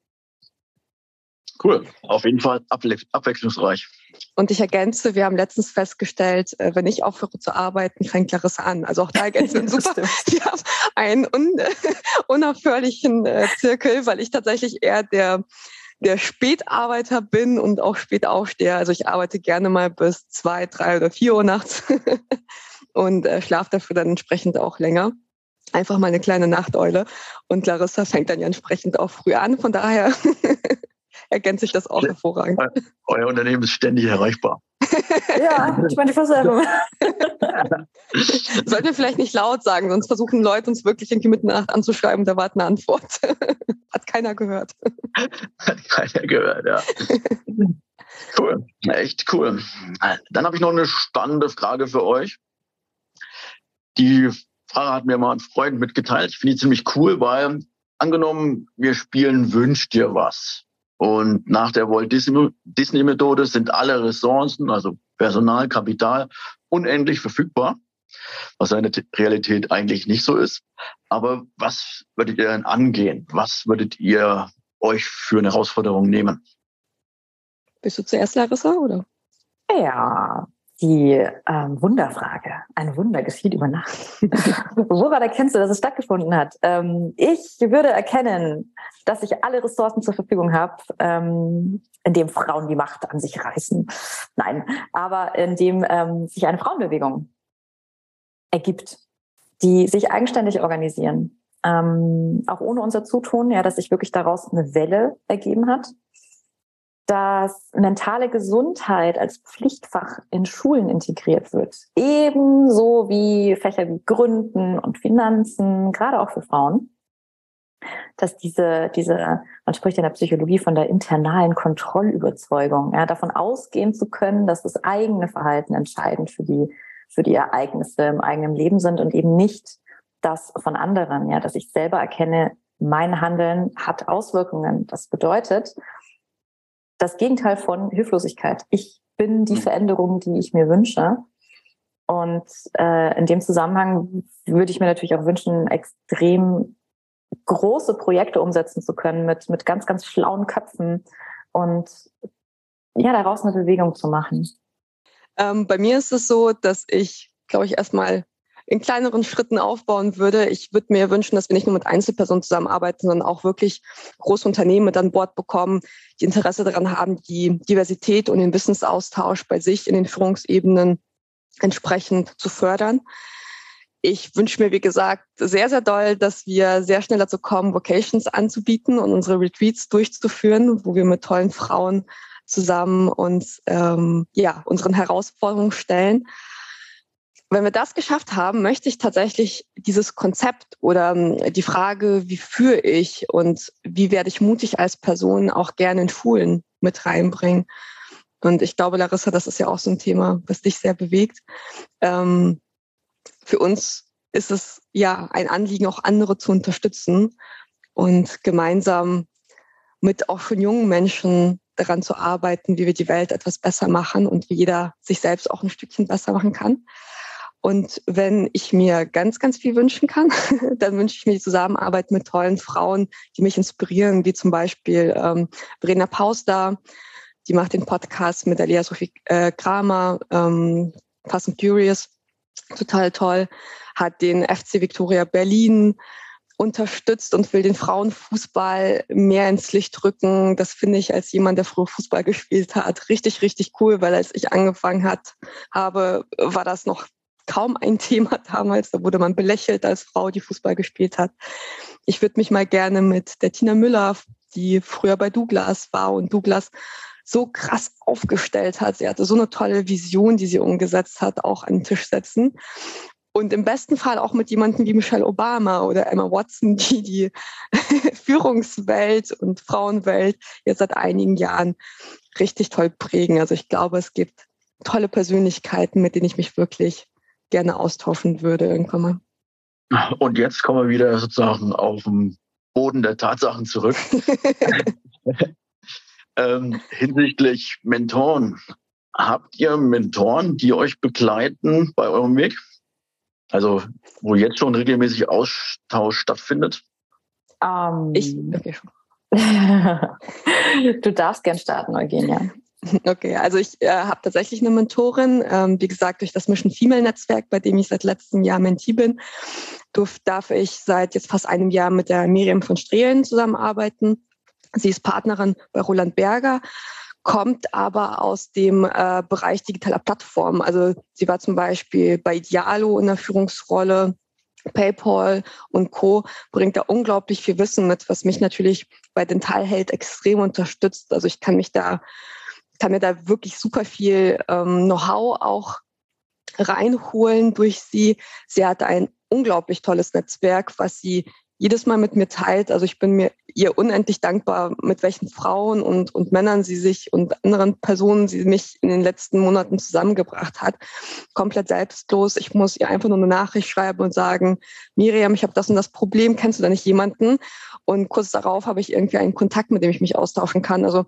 Cool, auf jeden Fall abwechslungsreich. Und ich ergänze, wir haben letztens festgestellt, äh, wenn ich aufhöre zu arbeiten, fängt Larissa an. Also auch da ergänzen wir super. Wir haben einen un unaufhörlichen äh, Zirkel, weil ich tatsächlich eher der der Spätarbeiter bin und auch spät aufstehe. Also ich arbeite gerne mal bis zwei, drei oder vier Uhr nachts und äh, schlafe dafür dann entsprechend auch länger. Einfach mal eine kleine Nachteule. Und Larissa fängt dann ja entsprechend auch früh an. Von daher ergänzt sich das auch hervorragend. Euer Unternehmen ist ständig erreichbar. ja, ich meine, fast selber. Sollten wir vielleicht nicht laut sagen, sonst versuchen Leute uns wirklich irgendwie mitten in der Nacht anzuschreiben, da wartet eine Antwort. Hat keiner gehört. Hat keiner gehört, ja. Cool, echt cool. Dann habe ich noch eine spannende Frage für euch. Die Frage hat mir mal ein Freund mitgeteilt. Ich finde die ziemlich cool, weil angenommen, wir spielen Wünsch dir was. Und nach der Walt Disney-Methode sind alle Ressourcen, also Personal, Kapital, unendlich verfügbar, was eine Realität eigentlich nicht so ist. Aber was würdet ihr denn angehen? Was würdet ihr euch für eine Herausforderung nehmen? Bist du zuerst, Larissa, oder? Ja, die ähm, Wunderfrage. Ein Wunder geschieht über Nacht. Woran erkennst du, dass es stattgefunden hat? Ähm, ich würde erkennen, dass ich alle Ressourcen zur Verfügung habe, ähm, indem Frauen die Macht an sich reißen. Nein, aber indem ähm, sich eine Frauenbewegung ergibt, die sich eigenständig organisieren. Ähm, auch ohne unser Zutun, ja, dass sich wirklich daraus eine Welle ergeben hat dass mentale Gesundheit als Pflichtfach in Schulen integriert wird. Ebenso wie Fächer wie Gründen und Finanzen, gerade auch für Frauen. Dass diese, diese, man spricht in der Psychologie von der internalen Kontrollüberzeugung, ja, davon ausgehen zu können, dass das eigene Verhalten entscheidend für die, für die Ereignisse im eigenen Leben sind und eben nicht das von anderen, ja, dass ich selber erkenne, mein Handeln hat Auswirkungen. Das bedeutet, das Gegenteil von Hilflosigkeit. Ich bin die hm. Veränderung, die ich mir wünsche. Und äh, in dem Zusammenhang würde ich mir natürlich auch wünschen, extrem große Projekte umsetzen zu können mit, mit ganz, ganz schlauen Köpfen und ja, daraus eine Bewegung zu machen. Ähm, bei mir ist es so, dass ich, glaube ich, erstmal in kleineren Schritten aufbauen würde. Ich würde mir wünschen, dass wir nicht nur mit Einzelpersonen zusammenarbeiten, sondern auch wirklich große Unternehmen mit an Bord bekommen, die Interesse daran haben, die Diversität und den Wissensaustausch bei sich in den Führungsebenen entsprechend zu fördern. Ich wünsche mir, wie gesagt, sehr, sehr doll, dass wir sehr schnell dazu kommen, Vocations anzubieten und unsere Retreats durchzuführen, wo wir mit tollen Frauen zusammen uns ähm, ja, unseren Herausforderungen stellen wenn wir das geschafft haben, möchte ich tatsächlich dieses Konzept oder ähm, die Frage, wie führe ich und wie werde ich mutig als Person auch gerne in Schulen mit reinbringen. Und ich glaube, Larissa, das ist ja auch so ein Thema, was dich sehr bewegt. Ähm, für uns ist es ja ein Anliegen, auch andere zu unterstützen und gemeinsam mit auch schon jungen Menschen daran zu arbeiten, wie wir die Welt etwas besser machen und wie jeder sich selbst auch ein Stückchen besser machen kann. Und wenn ich mir ganz, ganz viel wünschen kann, dann wünsche ich mir die Zusammenarbeit mit tollen Frauen, die mich inspirieren, wie zum Beispiel ähm, Verena Pauster, die macht den Podcast mit Alia Sophie äh, Kramer, ähm, Fast and Curious, total toll, hat den FC Victoria Berlin unterstützt und will den Frauenfußball mehr ins Licht rücken. Das finde ich als jemand, der früher Fußball gespielt hat, richtig, richtig cool, weil als ich angefangen hat, habe, war das noch kaum ein Thema damals. Da wurde man belächelt als Frau, die Fußball gespielt hat. Ich würde mich mal gerne mit der Tina Müller, die früher bei Douglas war und Douglas so krass aufgestellt hat. Sie hatte so eine tolle Vision, die sie umgesetzt hat, auch an den Tisch setzen. Und im besten Fall auch mit jemandem wie Michelle Obama oder Emma Watson, die die Führungswelt und Frauenwelt jetzt seit einigen Jahren richtig toll prägen. Also ich glaube, es gibt tolle Persönlichkeiten, mit denen ich mich wirklich gerne austauschen würde irgendwann mal. Und jetzt kommen wir wieder sozusagen auf den Boden der Tatsachen zurück. ähm, hinsichtlich Mentoren. Habt ihr Mentoren, die euch begleiten bei eurem Weg? Also, wo jetzt schon regelmäßig Austausch stattfindet? Um, ähm, ich, okay. du darfst gern starten, Eugenia. Okay, also ich äh, habe tatsächlich eine Mentorin. Ähm, wie gesagt, durch das Mission Female Netzwerk, bei dem ich seit letztem Jahr Mentee bin, durf, darf ich seit jetzt fast einem Jahr mit der Miriam von Strehlen zusammenarbeiten. Sie ist Partnerin bei Roland Berger, kommt aber aus dem äh, Bereich digitaler Plattformen. Also sie war zum Beispiel bei Idealo in der Führungsrolle, PayPal und Co. bringt da unglaublich viel Wissen mit, was mich natürlich bei Dental Health extrem unterstützt. Also ich kann mich da, kann mir da wirklich super viel ähm, Know-how auch reinholen durch sie. Sie hat ein unglaublich tolles Netzwerk, was sie jedes Mal mit mir teilt. Also ich bin mir ihr unendlich dankbar, mit welchen Frauen und, und Männern sie sich und anderen Personen sie mich in den letzten Monaten zusammengebracht hat. Komplett selbstlos. Ich muss ihr einfach nur eine Nachricht schreiben und sagen, Miriam, ich habe das und das Problem, kennst du da nicht jemanden? Und kurz darauf habe ich irgendwie einen Kontakt, mit dem ich mich austauschen kann. Also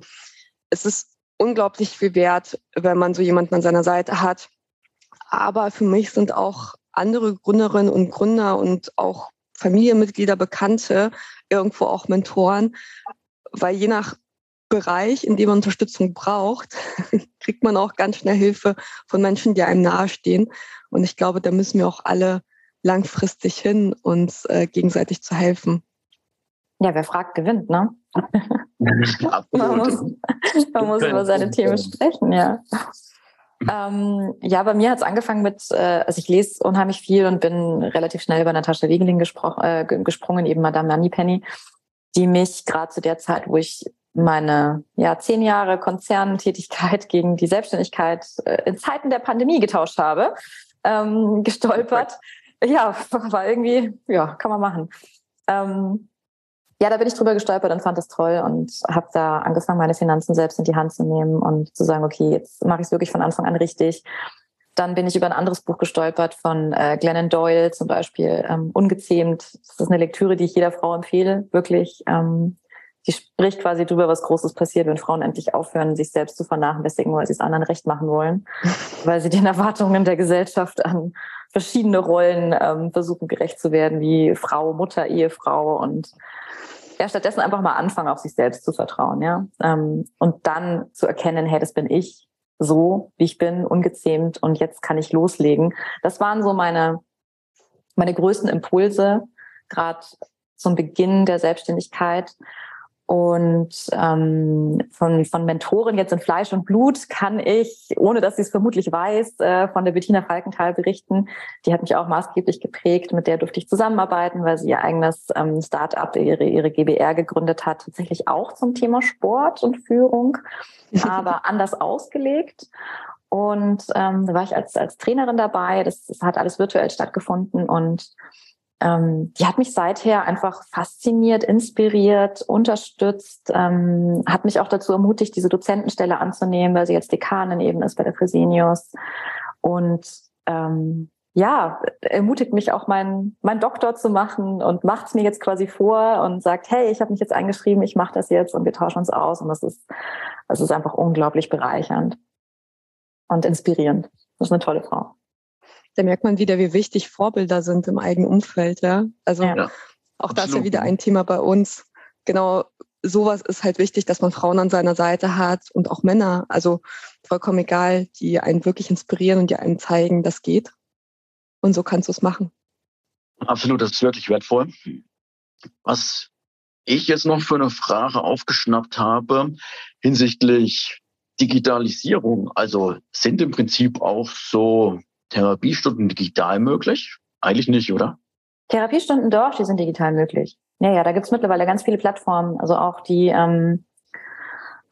es ist unglaublich viel wert, wenn man so jemanden an seiner Seite hat. Aber für mich sind auch andere Gründerinnen und Gründer und auch Familienmitglieder, Bekannte, irgendwo auch Mentoren, weil je nach Bereich, in dem man Unterstützung braucht, kriegt man auch ganz schnell Hilfe von Menschen, die einem nahestehen. Und ich glaube, da müssen wir auch alle langfristig hin, uns äh, gegenseitig zu helfen. Ja, wer fragt, gewinnt, ne? Man muss, man muss über seine Themen sprechen, ja. Ähm, ja, bei mir hat es angefangen mit, äh, also ich lese unheimlich viel und bin relativ schnell über Natascha Wegeling äh, gesprungen, eben Madame Moneypenny, die mich gerade zu der Zeit, wo ich meine ja zehn Jahre Konzerntätigkeit gegen die Selbstständigkeit äh, in Zeiten der Pandemie getauscht habe, ähm, gestolpert. Ja, war irgendwie, ja, kann man machen. Ähm, ja, da bin ich drüber gestolpert und fand das toll und habe da angefangen, meine Finanzen selbst in die Hand zu nehmen und zu sagen, okay, jetzt mache ich es wirklich von Anfang an richtig. Dann bin ich über ein anderes Buch gestolpert von äh, Glennon Doyle zum Beispiel, ähm, Ungezähmt. Das ist eine Lektüre, die ich jeder Frau empfehle, wirklich. Ähm, die spricht quasi darüber, was Großes passiert, wenn Frauen endlich aufhören, sich selbst zu vernachlässigen, weil sie es anderen recht machen wollen, weil sie den Erwartungen der Gesellschaft an verschiedene Rollen ähm, versuchen gerecht zu werden, wie Frau, Mutter, Ehefrau und ja, stattdessen einfach mal anfangen, auf sich selbst zu vertrauen, ja. Ähm, und dann zu erkennen, hey, das bin ich, so wie ich bin, ungezähmt und jetzt kann ich loslegen. Das waren so meine, meine größten Impulse, gerade zum Beginn der Selbstständigkeit. Und ähm, von, von Mentoren jetzt in Fleisch und Blut kann ich, ohne dass sie es vermutlich weiß, äh, von der Bettina Falkenthal berichten. Die hat mich auch maßgeblich geprägt, mit der durfte ich zusammenarbeiten, weil sie ihr eigenes ähm, Start-up, ihre, ihre GBR gegründet hat, tatsächlich auch zum Thema Sport und Führung, aber anders ausgelegt. Und ähm, da war ich als, als Trainerin dabei. Das, das hat alles virtuell stattgefunden und ähm, die hat mich seither einfach fasziniert, inspiriert, unterstützt, ähm, hat mich auch dazu ermutigt, diese Dozentenstelle anzunehmen, weil sie jetzt Dekanin eben ist bei der Fresenius. Und ähm, ja, ermutigt mich auch, meinen mein Doktor zu machen und macht es mir jetzt quasi vor und sagt, hey, ich habe mich jetzt eingeschrieben, ich mache das jetzt und wir tauschen uns aus. Und das ist, das ist einfach unglaublich bereichernd und inspirierend. Das ist eine tolle Frau da merkt man wieder, wie wichtig Vorbilder sind im eigenen Umfeld. Ja? Also ja, auch das ist ja wieder ein Thema bei uns. Genau, sowas ist halt wichtig, dass man Frauen an seiner Seite hat und auch Männer. Also vollkommen egal, die einen wirklich inspirieren und die einen zeigen, das geht. Und so kannst du es machen. Absolut, das ist wirklich wertvoll. Was ich jetzt noch für eine Frage aufgeschnappt habe hinsichtlich Digitalisierung, also sind im Prinzip auch so Therapiestunden digital möglich? Eigentlich nicht, oder? Therapiestunden doch, die sind digital möglich. Ja, ja, da gibt's mittlerweile ganz viele Plattformen, also auch die, ähm,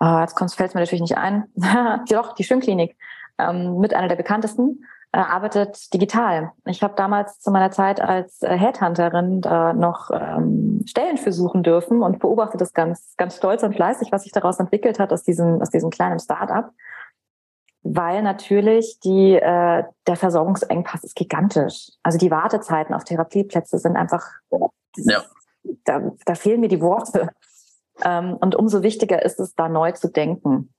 oh, jetzt fällt es mir natürlich nicht ein, doch, die Schwimmklinik, ähm, mit einer der bekanntesten. äh, arbeitet digital. Ich habe damals zu meiner Zeit als äh, Headhunterin da noch ähm, Stellen für suchen dürfen und beobachte das ganz, ganz stolz und fleißig, was sich daraus entwickelt hat aus diesem, aus diesem kleinen Start-up. Weil natürlich die, äh, der Versorgungsengpass ist gigantisch. Also die Wartezeiten auf Therapieplätze sind einfach, ja. da, da fehlen mir die Worte. Ähm, und umso wichtiger ist es, da neu zu denken.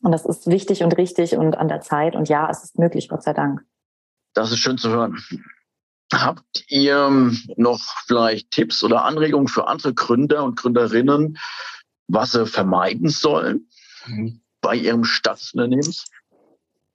Und das ist wichtig und richtig und an der Zeit. Und ja, es ist möglich, Gott sei Dank. Das ist schön zu hören. Habt ihr noch vielleicht Tipps oder Anregungen für andere Gründer und Gründerinnen, was sie vermeiden sollen bei ihrem Staatsunternehmens?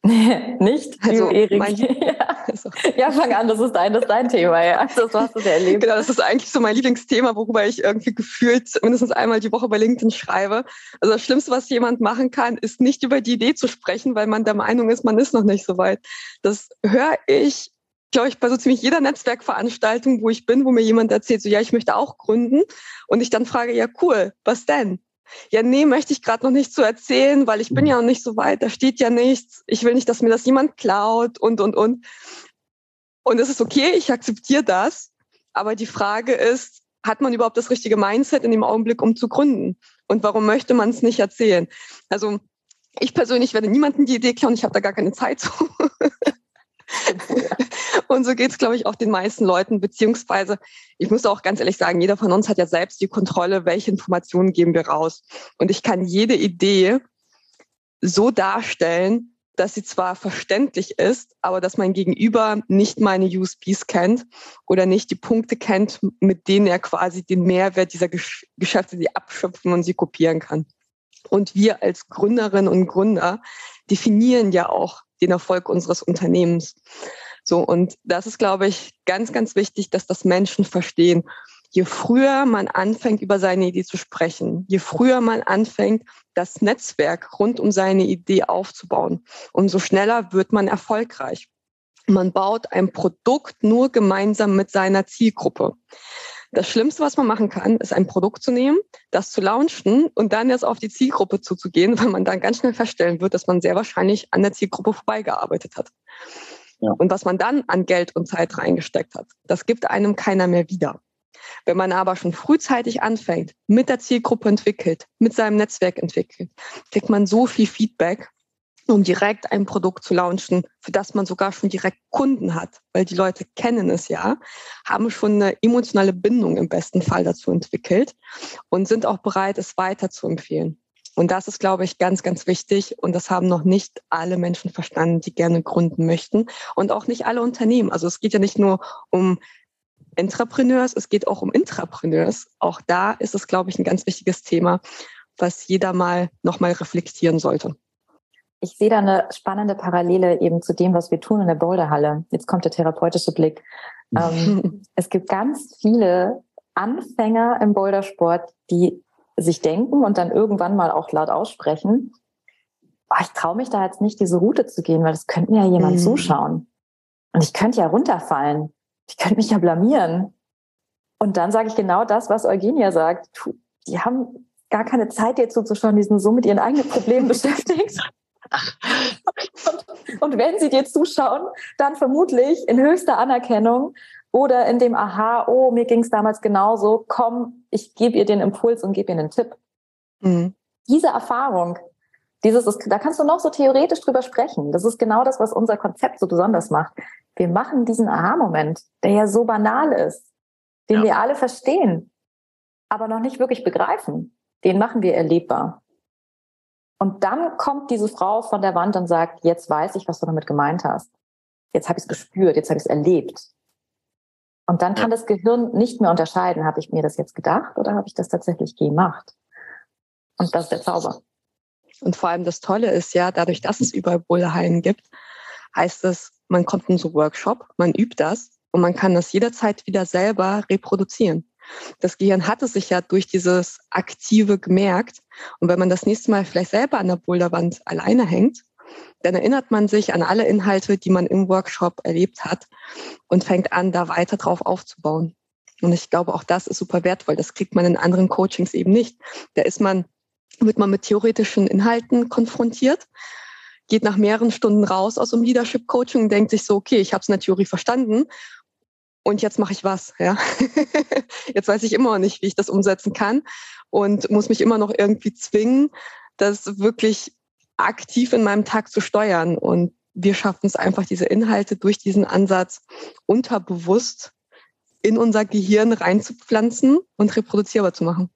nicht, also, Erik. ja. Also. ja, fang an, das ist dein, das ist dein Thema, ja. Das hast du ja erlebt. Genau, das ist eigentlich so mein Lieblingsthema, worüber ich irgendwie gefühlt mindestens einmal die Woche bei LinkedIn schreibe. Also das Schlimmste, was jemand machen kann, ist nicht über die Idee zu sprechen, weil man der Meinung ist, man ist noch nicht so weit. Das höre ich glaube ich, bei so ziemlich jeder Netzwerkveranstaltung, wo ich bin, wo mir jemand erzählt, so ja, ich möchte auch gründen. Und ich dann frage, ja, cool, was denn? Ja, nee, möchte ich gerade noch nicht so erzählen, weil ich bin mhm. ja noch nicht so weit, da steht ja nichts, ich will nicht, dass mir das jemand klaut und, und, und. Und es ist okay, ich akzeptiere das, aber die Frage ist, hat man überhaupt das richtige Mindset in dem Augenblick, um zu gründen? Und warum möchte man es nicht erzählen? Also ich persönlich werde niemanden die Idee klauen, ich habe da gar keine Zeit zu. Und so geht es, glaube ich, auch den meisten Leuten, beziehungsweise, ich muss auch ganz ehrlich sagen, jeder von uns hat ja selbst die Kontrolle, welche Informationen geben wir raus. Und ich kann jede Idee so darstellen, dass sie zwar verständlich ist, aber dass mein Gegenüber nicht meine USBs kennt oder nicht die Punkte kennt, mit denen er quasi den Mehrwert dieser Gesch Geschäfte sie abschöpfen und sie kopieren kann. Und wir als Gründerinnen und Gründer definieren ja auch den Erfolg unseres Unternehmens. So, und das ist, glaube ich, ganz, ganz wichtig, dass das Menschen verstehen. Je früher man anfängt, über seine Idee zu sprechen, je früher man anfängt, das Netzwerk rund um seine Idee aufzubauen, umso schneller wird man erfolgreich. Man baut ein Produkt nur gemeinsam mit seiner Zielgruppe. Das Schlimmste, was man machen kann, ist ein Produkt zu nehmen, das zu launchen und dann erst auf die Zielgruppe zuzugehen, weil man dann ganz schnell feststellen wird, dass man sehr wahrscheinlich an der Zielgruppe vorbeigearbeitet hat. Ja. Und was man dann an Geld und Zeit reingesteckt hat, das gibt einem keiner mehr wieder. Wenn man aber schon frühzeitig anfängt, mit der Zielgruppe entwickelt, mit seinem Netzwerk entwickelt, kriegt man so viel Feedback um direkt ein Produkt zu launchen, für das man sogar schon direkt Kunden hat, weil die Leute kennen es ja, haben schon eine emotionale Bindung im besten Fall dazu entwickelt und sind auch bereit, es weiter zu empfehlen. Und das ist, glaube ich, ganz, ganz wichtig. Und das haben noch nicht alle Menschen verstanden, die gerne gründen möchten. Und auch nicht alle Unternehmen. Also es geht ja nicht nur um Entrepreneurs, es geht auch um Intrapreneurs. Auch da ist es, glaube ich, ein ganz wichtiges Thema, was jeder mal nochmal reflektieren sollte ich sehe da eine spannende Parallele eben zu dem, was wir tun in der Boulderhalle. Jetzt kommt der therapeutische Blick. Ähm, es gibt ganz viele Anfänger im Bouldersport, die sich denken und dann irgendwann mal auch laut aussprechen, oh, ich traue mich da jetzt nicht, diese Route zu gehen, weil das könnte mir ja jemand mhm. zuschauen. Und ich könnte ja runterfallen. Ich könnte mich ja blamieren. Und dann sage ich genau das, was Eugenia sagt. Die haben gar keine Zeit, dir zuzuschauen, die sind so mit ihren eigenen Problemen beschäftigt und, und wenn sie dir zuschauen, dann vermutlich in höchster Anerkennung oder in dem Aha, oh, mir ging es damals genauso, komm, ich gebe ihr den Impuls und gebe ihr einen Tipp. Mhm. Diese Erfahrung, dieses, da kannst du noch so theoretisch drüber sprechen. Das ist genau das, was unser Konzept so besonders macht. Wir machen diesen Aha-Moment, der ja so banal ist, den ja. wir alle verstehen, aber noch nicht wirklich begreifen. Den machen wir erlebbar. Und dann kommt diese Frau von der Wand und sagt, jetzt weiß ich, was du damit gemeint hast. Jetzt habe ich es gespürt, jetzt habe ich es erlebt. Und dann kann das Gehirn nicht mehr unterscheiden, habe ich mir das jetzt gedacht oder habe ich das tatsächlich gemacht? Und das ist der Zauber. Und vor allem das Tolle ist ja, dadurch, dass es überall Boulderhallen gibt, heißt es, man kommt in so Workshop, man übt das und man kann das jederzeit wieder selber reproduzieren. Das Gehirn hatte sich ja durch dieses Aktive gemerkt. Und wenn man das nächste Mal vielleicht selber an der Boulderwand alleine hängt, dann erinnert man sich an alle Inhalte, die man im Workshop erlebt hat und fängt an, da weiter drauf aufzubauen. Und ich glaube, auch das ist super wertvoll. Das kriegt man in anderen Coachings eben nicht. Da ist man, wird man mit theoretischen Inhalten konfrontiert. geht nach mehreren Stunden raus aus dem Leadership Coaching und denkt sich so, okay, ich habe es in der Theorie verstanden und jetzt mache ich was. Ja? jetzt weiß ich immer noch nicht, wie ich das umsetzen kann und muss mich immer noch irgendwie zwingen, das wirklich aktiv in meinem Tag zu steuern. Und wir schaffen es einfach, diese Inhalte durch diesen Ansatz unterbewusst in unser Gehirn reinzupflanzen und reproduzierbar zu machen.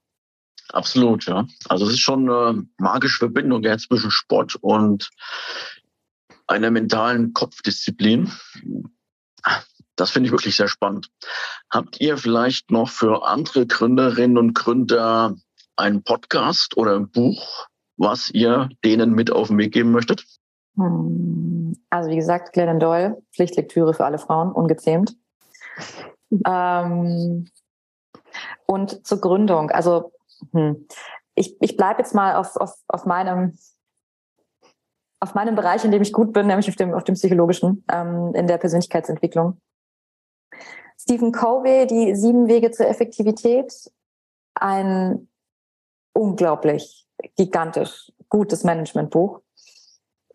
Absolut, ja. Also es ist schon eine magische Verbindung ja, zwischen Sport und einer mentalen Kopfdisziplin. Das finde ich wirklich sehr spannend. Habt ihr vielleicht noch für andere Gründerinnen und Gründer einen Podcast oder ein Buch, was ihr denen mit auf den Weg geben möchtet? Hm. Also wie gesagt, Glennon Doyle, Pflichtlektüre für alle Frauen, ungezähmt. ähm, und zur Gründung, also hm, ich, ich bleibe jetzt mal auf, auf, auf meinem auf meinem Bereich, in dem ich gut bin, nämlich auf dem, auf dem psychologischen, ähm, in der Persönlichkeitsentwicklung. Stephen Covey, die sieben Wege zur Effektivität, ein unglaublich gigantisch gutes Managementbuch.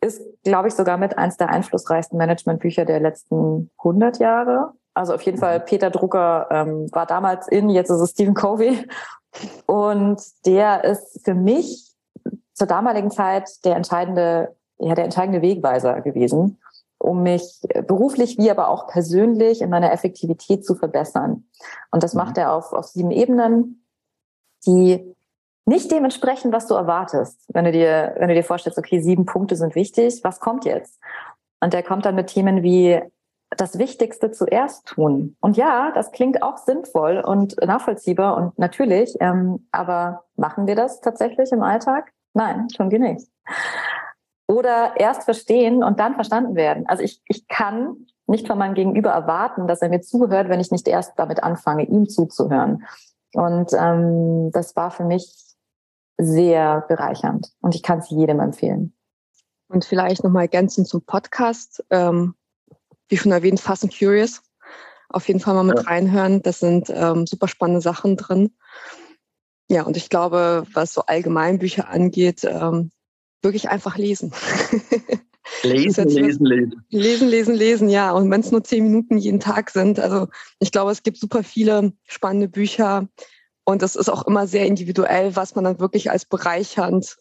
Ist, glaube ich, sogar mit eins der einflussreichsten Managementbücher der letzten 100 Jahre. Also auf jeden Fall mhm. Peter Drucker ähm, war damals in, jetzt ist es Stephen Covey. Und der ist für mich zur damaligen Zeit der entscheidende, ja, der entscheidende Wegweiser gewesen um mich beruflich wie aber auch persönlich in meiner Effektivität zu verbessern. Und das macht mhm. er auf, auf sieben Ebenen, die nicht dementsprechend, was du erwartest. Wenn du dir, wenn du dir vorstellst, okay, sieben Punkte sind wichtig, was kommt jetzt? Und der kommt dann mit Themen wie das Wichtigste zuerst tun. Und ja, das klingt auch sinnvoll und nachvollziehbar und natürlich, ähm, aber machen wir das tatsächlich im Alltag? Nein, tun wir nicht oder erst verstehen und dann verstanden werden. Also ich, ich kann nicht von meinem Gegenüber erwarten, dass er mir zuhört, wenn ich nicht erst damit anfange, ihm zuzuhören. Und ähm, das war für mich sehr bereichernd und ich kann es jedem empfehlen. Und vielleicht nochmal ergänzend zum Podcast, ähm, wie schon erwähnt, Fast and Curious. Auf jeden Fall mal mit ja. reinhören. Das sind ähm, super spannende Sachen drin. Ja, und ich glaube, was so allgemein Bücher angeht, ähm, wirklich einfach lesen. Lesen, lesen, lesen. Lesen, lesen, lesen, ja. Und wenn es nur zehn Minuten jeden Tag sind. Also ich glaube, es gibt super viele spannende Bücher. Und es ist auch immer sehr individuell, was man dann wirklich als bereichernd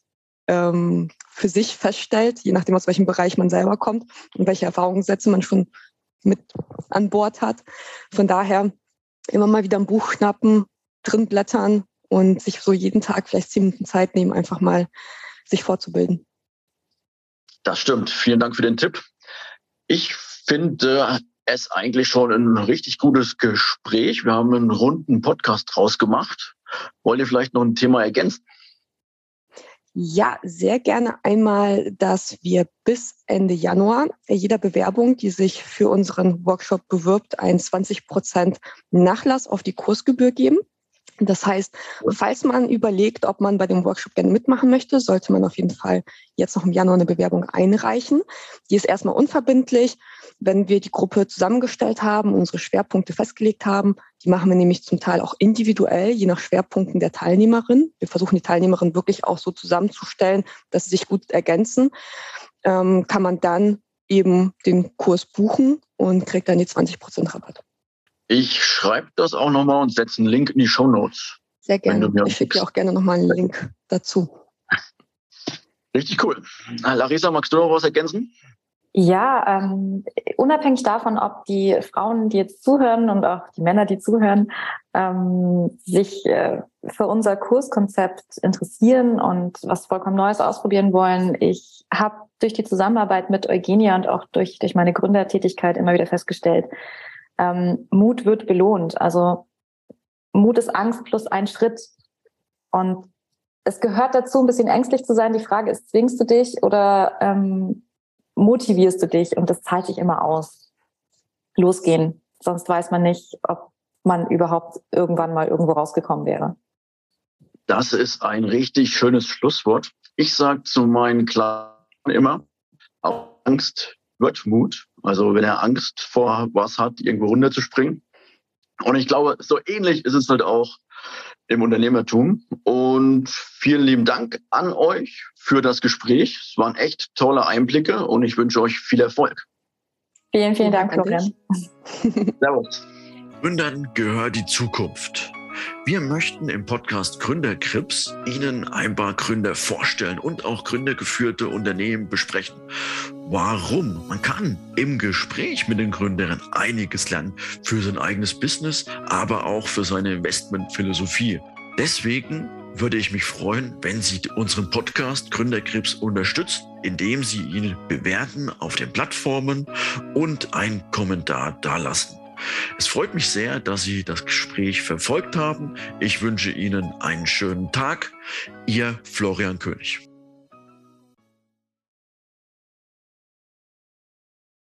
ähm, für sich feststellt, je nachdem, aus welchem Bereich man selber kommt und welche Erfahrungssätze man schon mit an Bord hat. Von daher immer mal wieder ein Buch schnappen, drin blättern und sich so jeden Tag vielleicht zehn Minuten Zeit nehmen, einfach mal sich fortzubilden. Das stimmt. Vielen Dank für den Tipp. Ich finde es eigentlich schon ein richtig gutes Gespräch. Wir haben einen runden Podcast draus gemacht. Wollt ihr vielleicht noch ein Thema ergänzen? Ja, sehr gerne einmal, dass wir bis Ende Januar jeder Bewerbung, die sich für unseren Workshop bewirbt, einen 20 Prozent Nachlass auf die Kursgebühr geben. Das heißt, falls man überlegt, ob man bei dem Workshop gerne mitmachen möchte, sollte man auf jeden Fall jetzt noch im Januar eine Bewerbung einreichen. Die ist erstmal unverbindlich. Wenn wir die Gruppe zusammengestellt haben, unsere Schwerpunkte festgelegt haben, die machen wir nämlich zum Teil auch individuell, je nach Schwerpunkten der Teilnehmerin. Wir versuchen die Teilnehmerin wirklich auch so zusammenzustellen, dass sie sich gut ergänzen. Ähm, kann man dann eben den Kurs buchen und kriegt dann die 20 Prozent Rabatt. Ich schreibe das auch nochmal und setze einen Link in die Show Notes. Sehr gerne. Ich schicke dir auch gerne nochmal einen Link dazu. Richtig cool. Larissa, magst du noch was ergänzen? Ja, ähm, unabhängig davon, ob die Frauen, die jetzt zuhören und auch die Männer, die zuhören, ähm, sich äh, für unser Kurskonzept interessieren und was vollkommen Neues ausprobieren wollen. Ich habe durch die Zusammenarbeit mit Eugenia und auch durch, durch meine Gründertätigkeit immer wieder festgestellt, ähm, Mut wird belohnt. Also Mut ist Angst plus ein Schritt. Und es gehört dazu, ein bisschen ängstlich zu sein. Die Frage ist, zwingst du dich oder ähm, motivierst du dich? Und das zahlt sich immer aus. Losgehen. Sonst weiß man nicht, ob man überhaupt irgendwann mal irgendwo rausgekommen wäre. Das ist ein richtig schönes Schlusswort. Ich sage zu meinen Kleinen immer, Angst wird Mut. Also wenn er Angst vor was hat, irgendwo runterzuspringen. Und ich glaube, so ähnlich ist es halt auch im Unternehmertum. Und vielen lieben Dank an euch für das Gespräch. Es waren echt tolle Einblicke und ich wünsche euch viel Erfolg. Vielen, vielen Dank, Florian. Servus. Gründern gehört die Zukunft. Wir möchten im Podcast Gründerkrips Ihnen ein paar Gründer vorstellen und auch gründergeführte Unternehmen besprechen. Warum? Man kann im Gespräch mit den Gründern einiges lernen für sein eigenes Business, aber auch für seine Investmentphilosophie. Deswegen würde ich mich freuen, wenn Sie unseren Podcast Gründerkrebs unterstützen, indem Sie ihn bewerten auf den Plattformen und einen Kommentar dalassen. Es freut mich sehr, dass Sie das Gespräch verfolgt haben. Ich wünsche Ihnen einen schönen Tag. Ihr Florian König.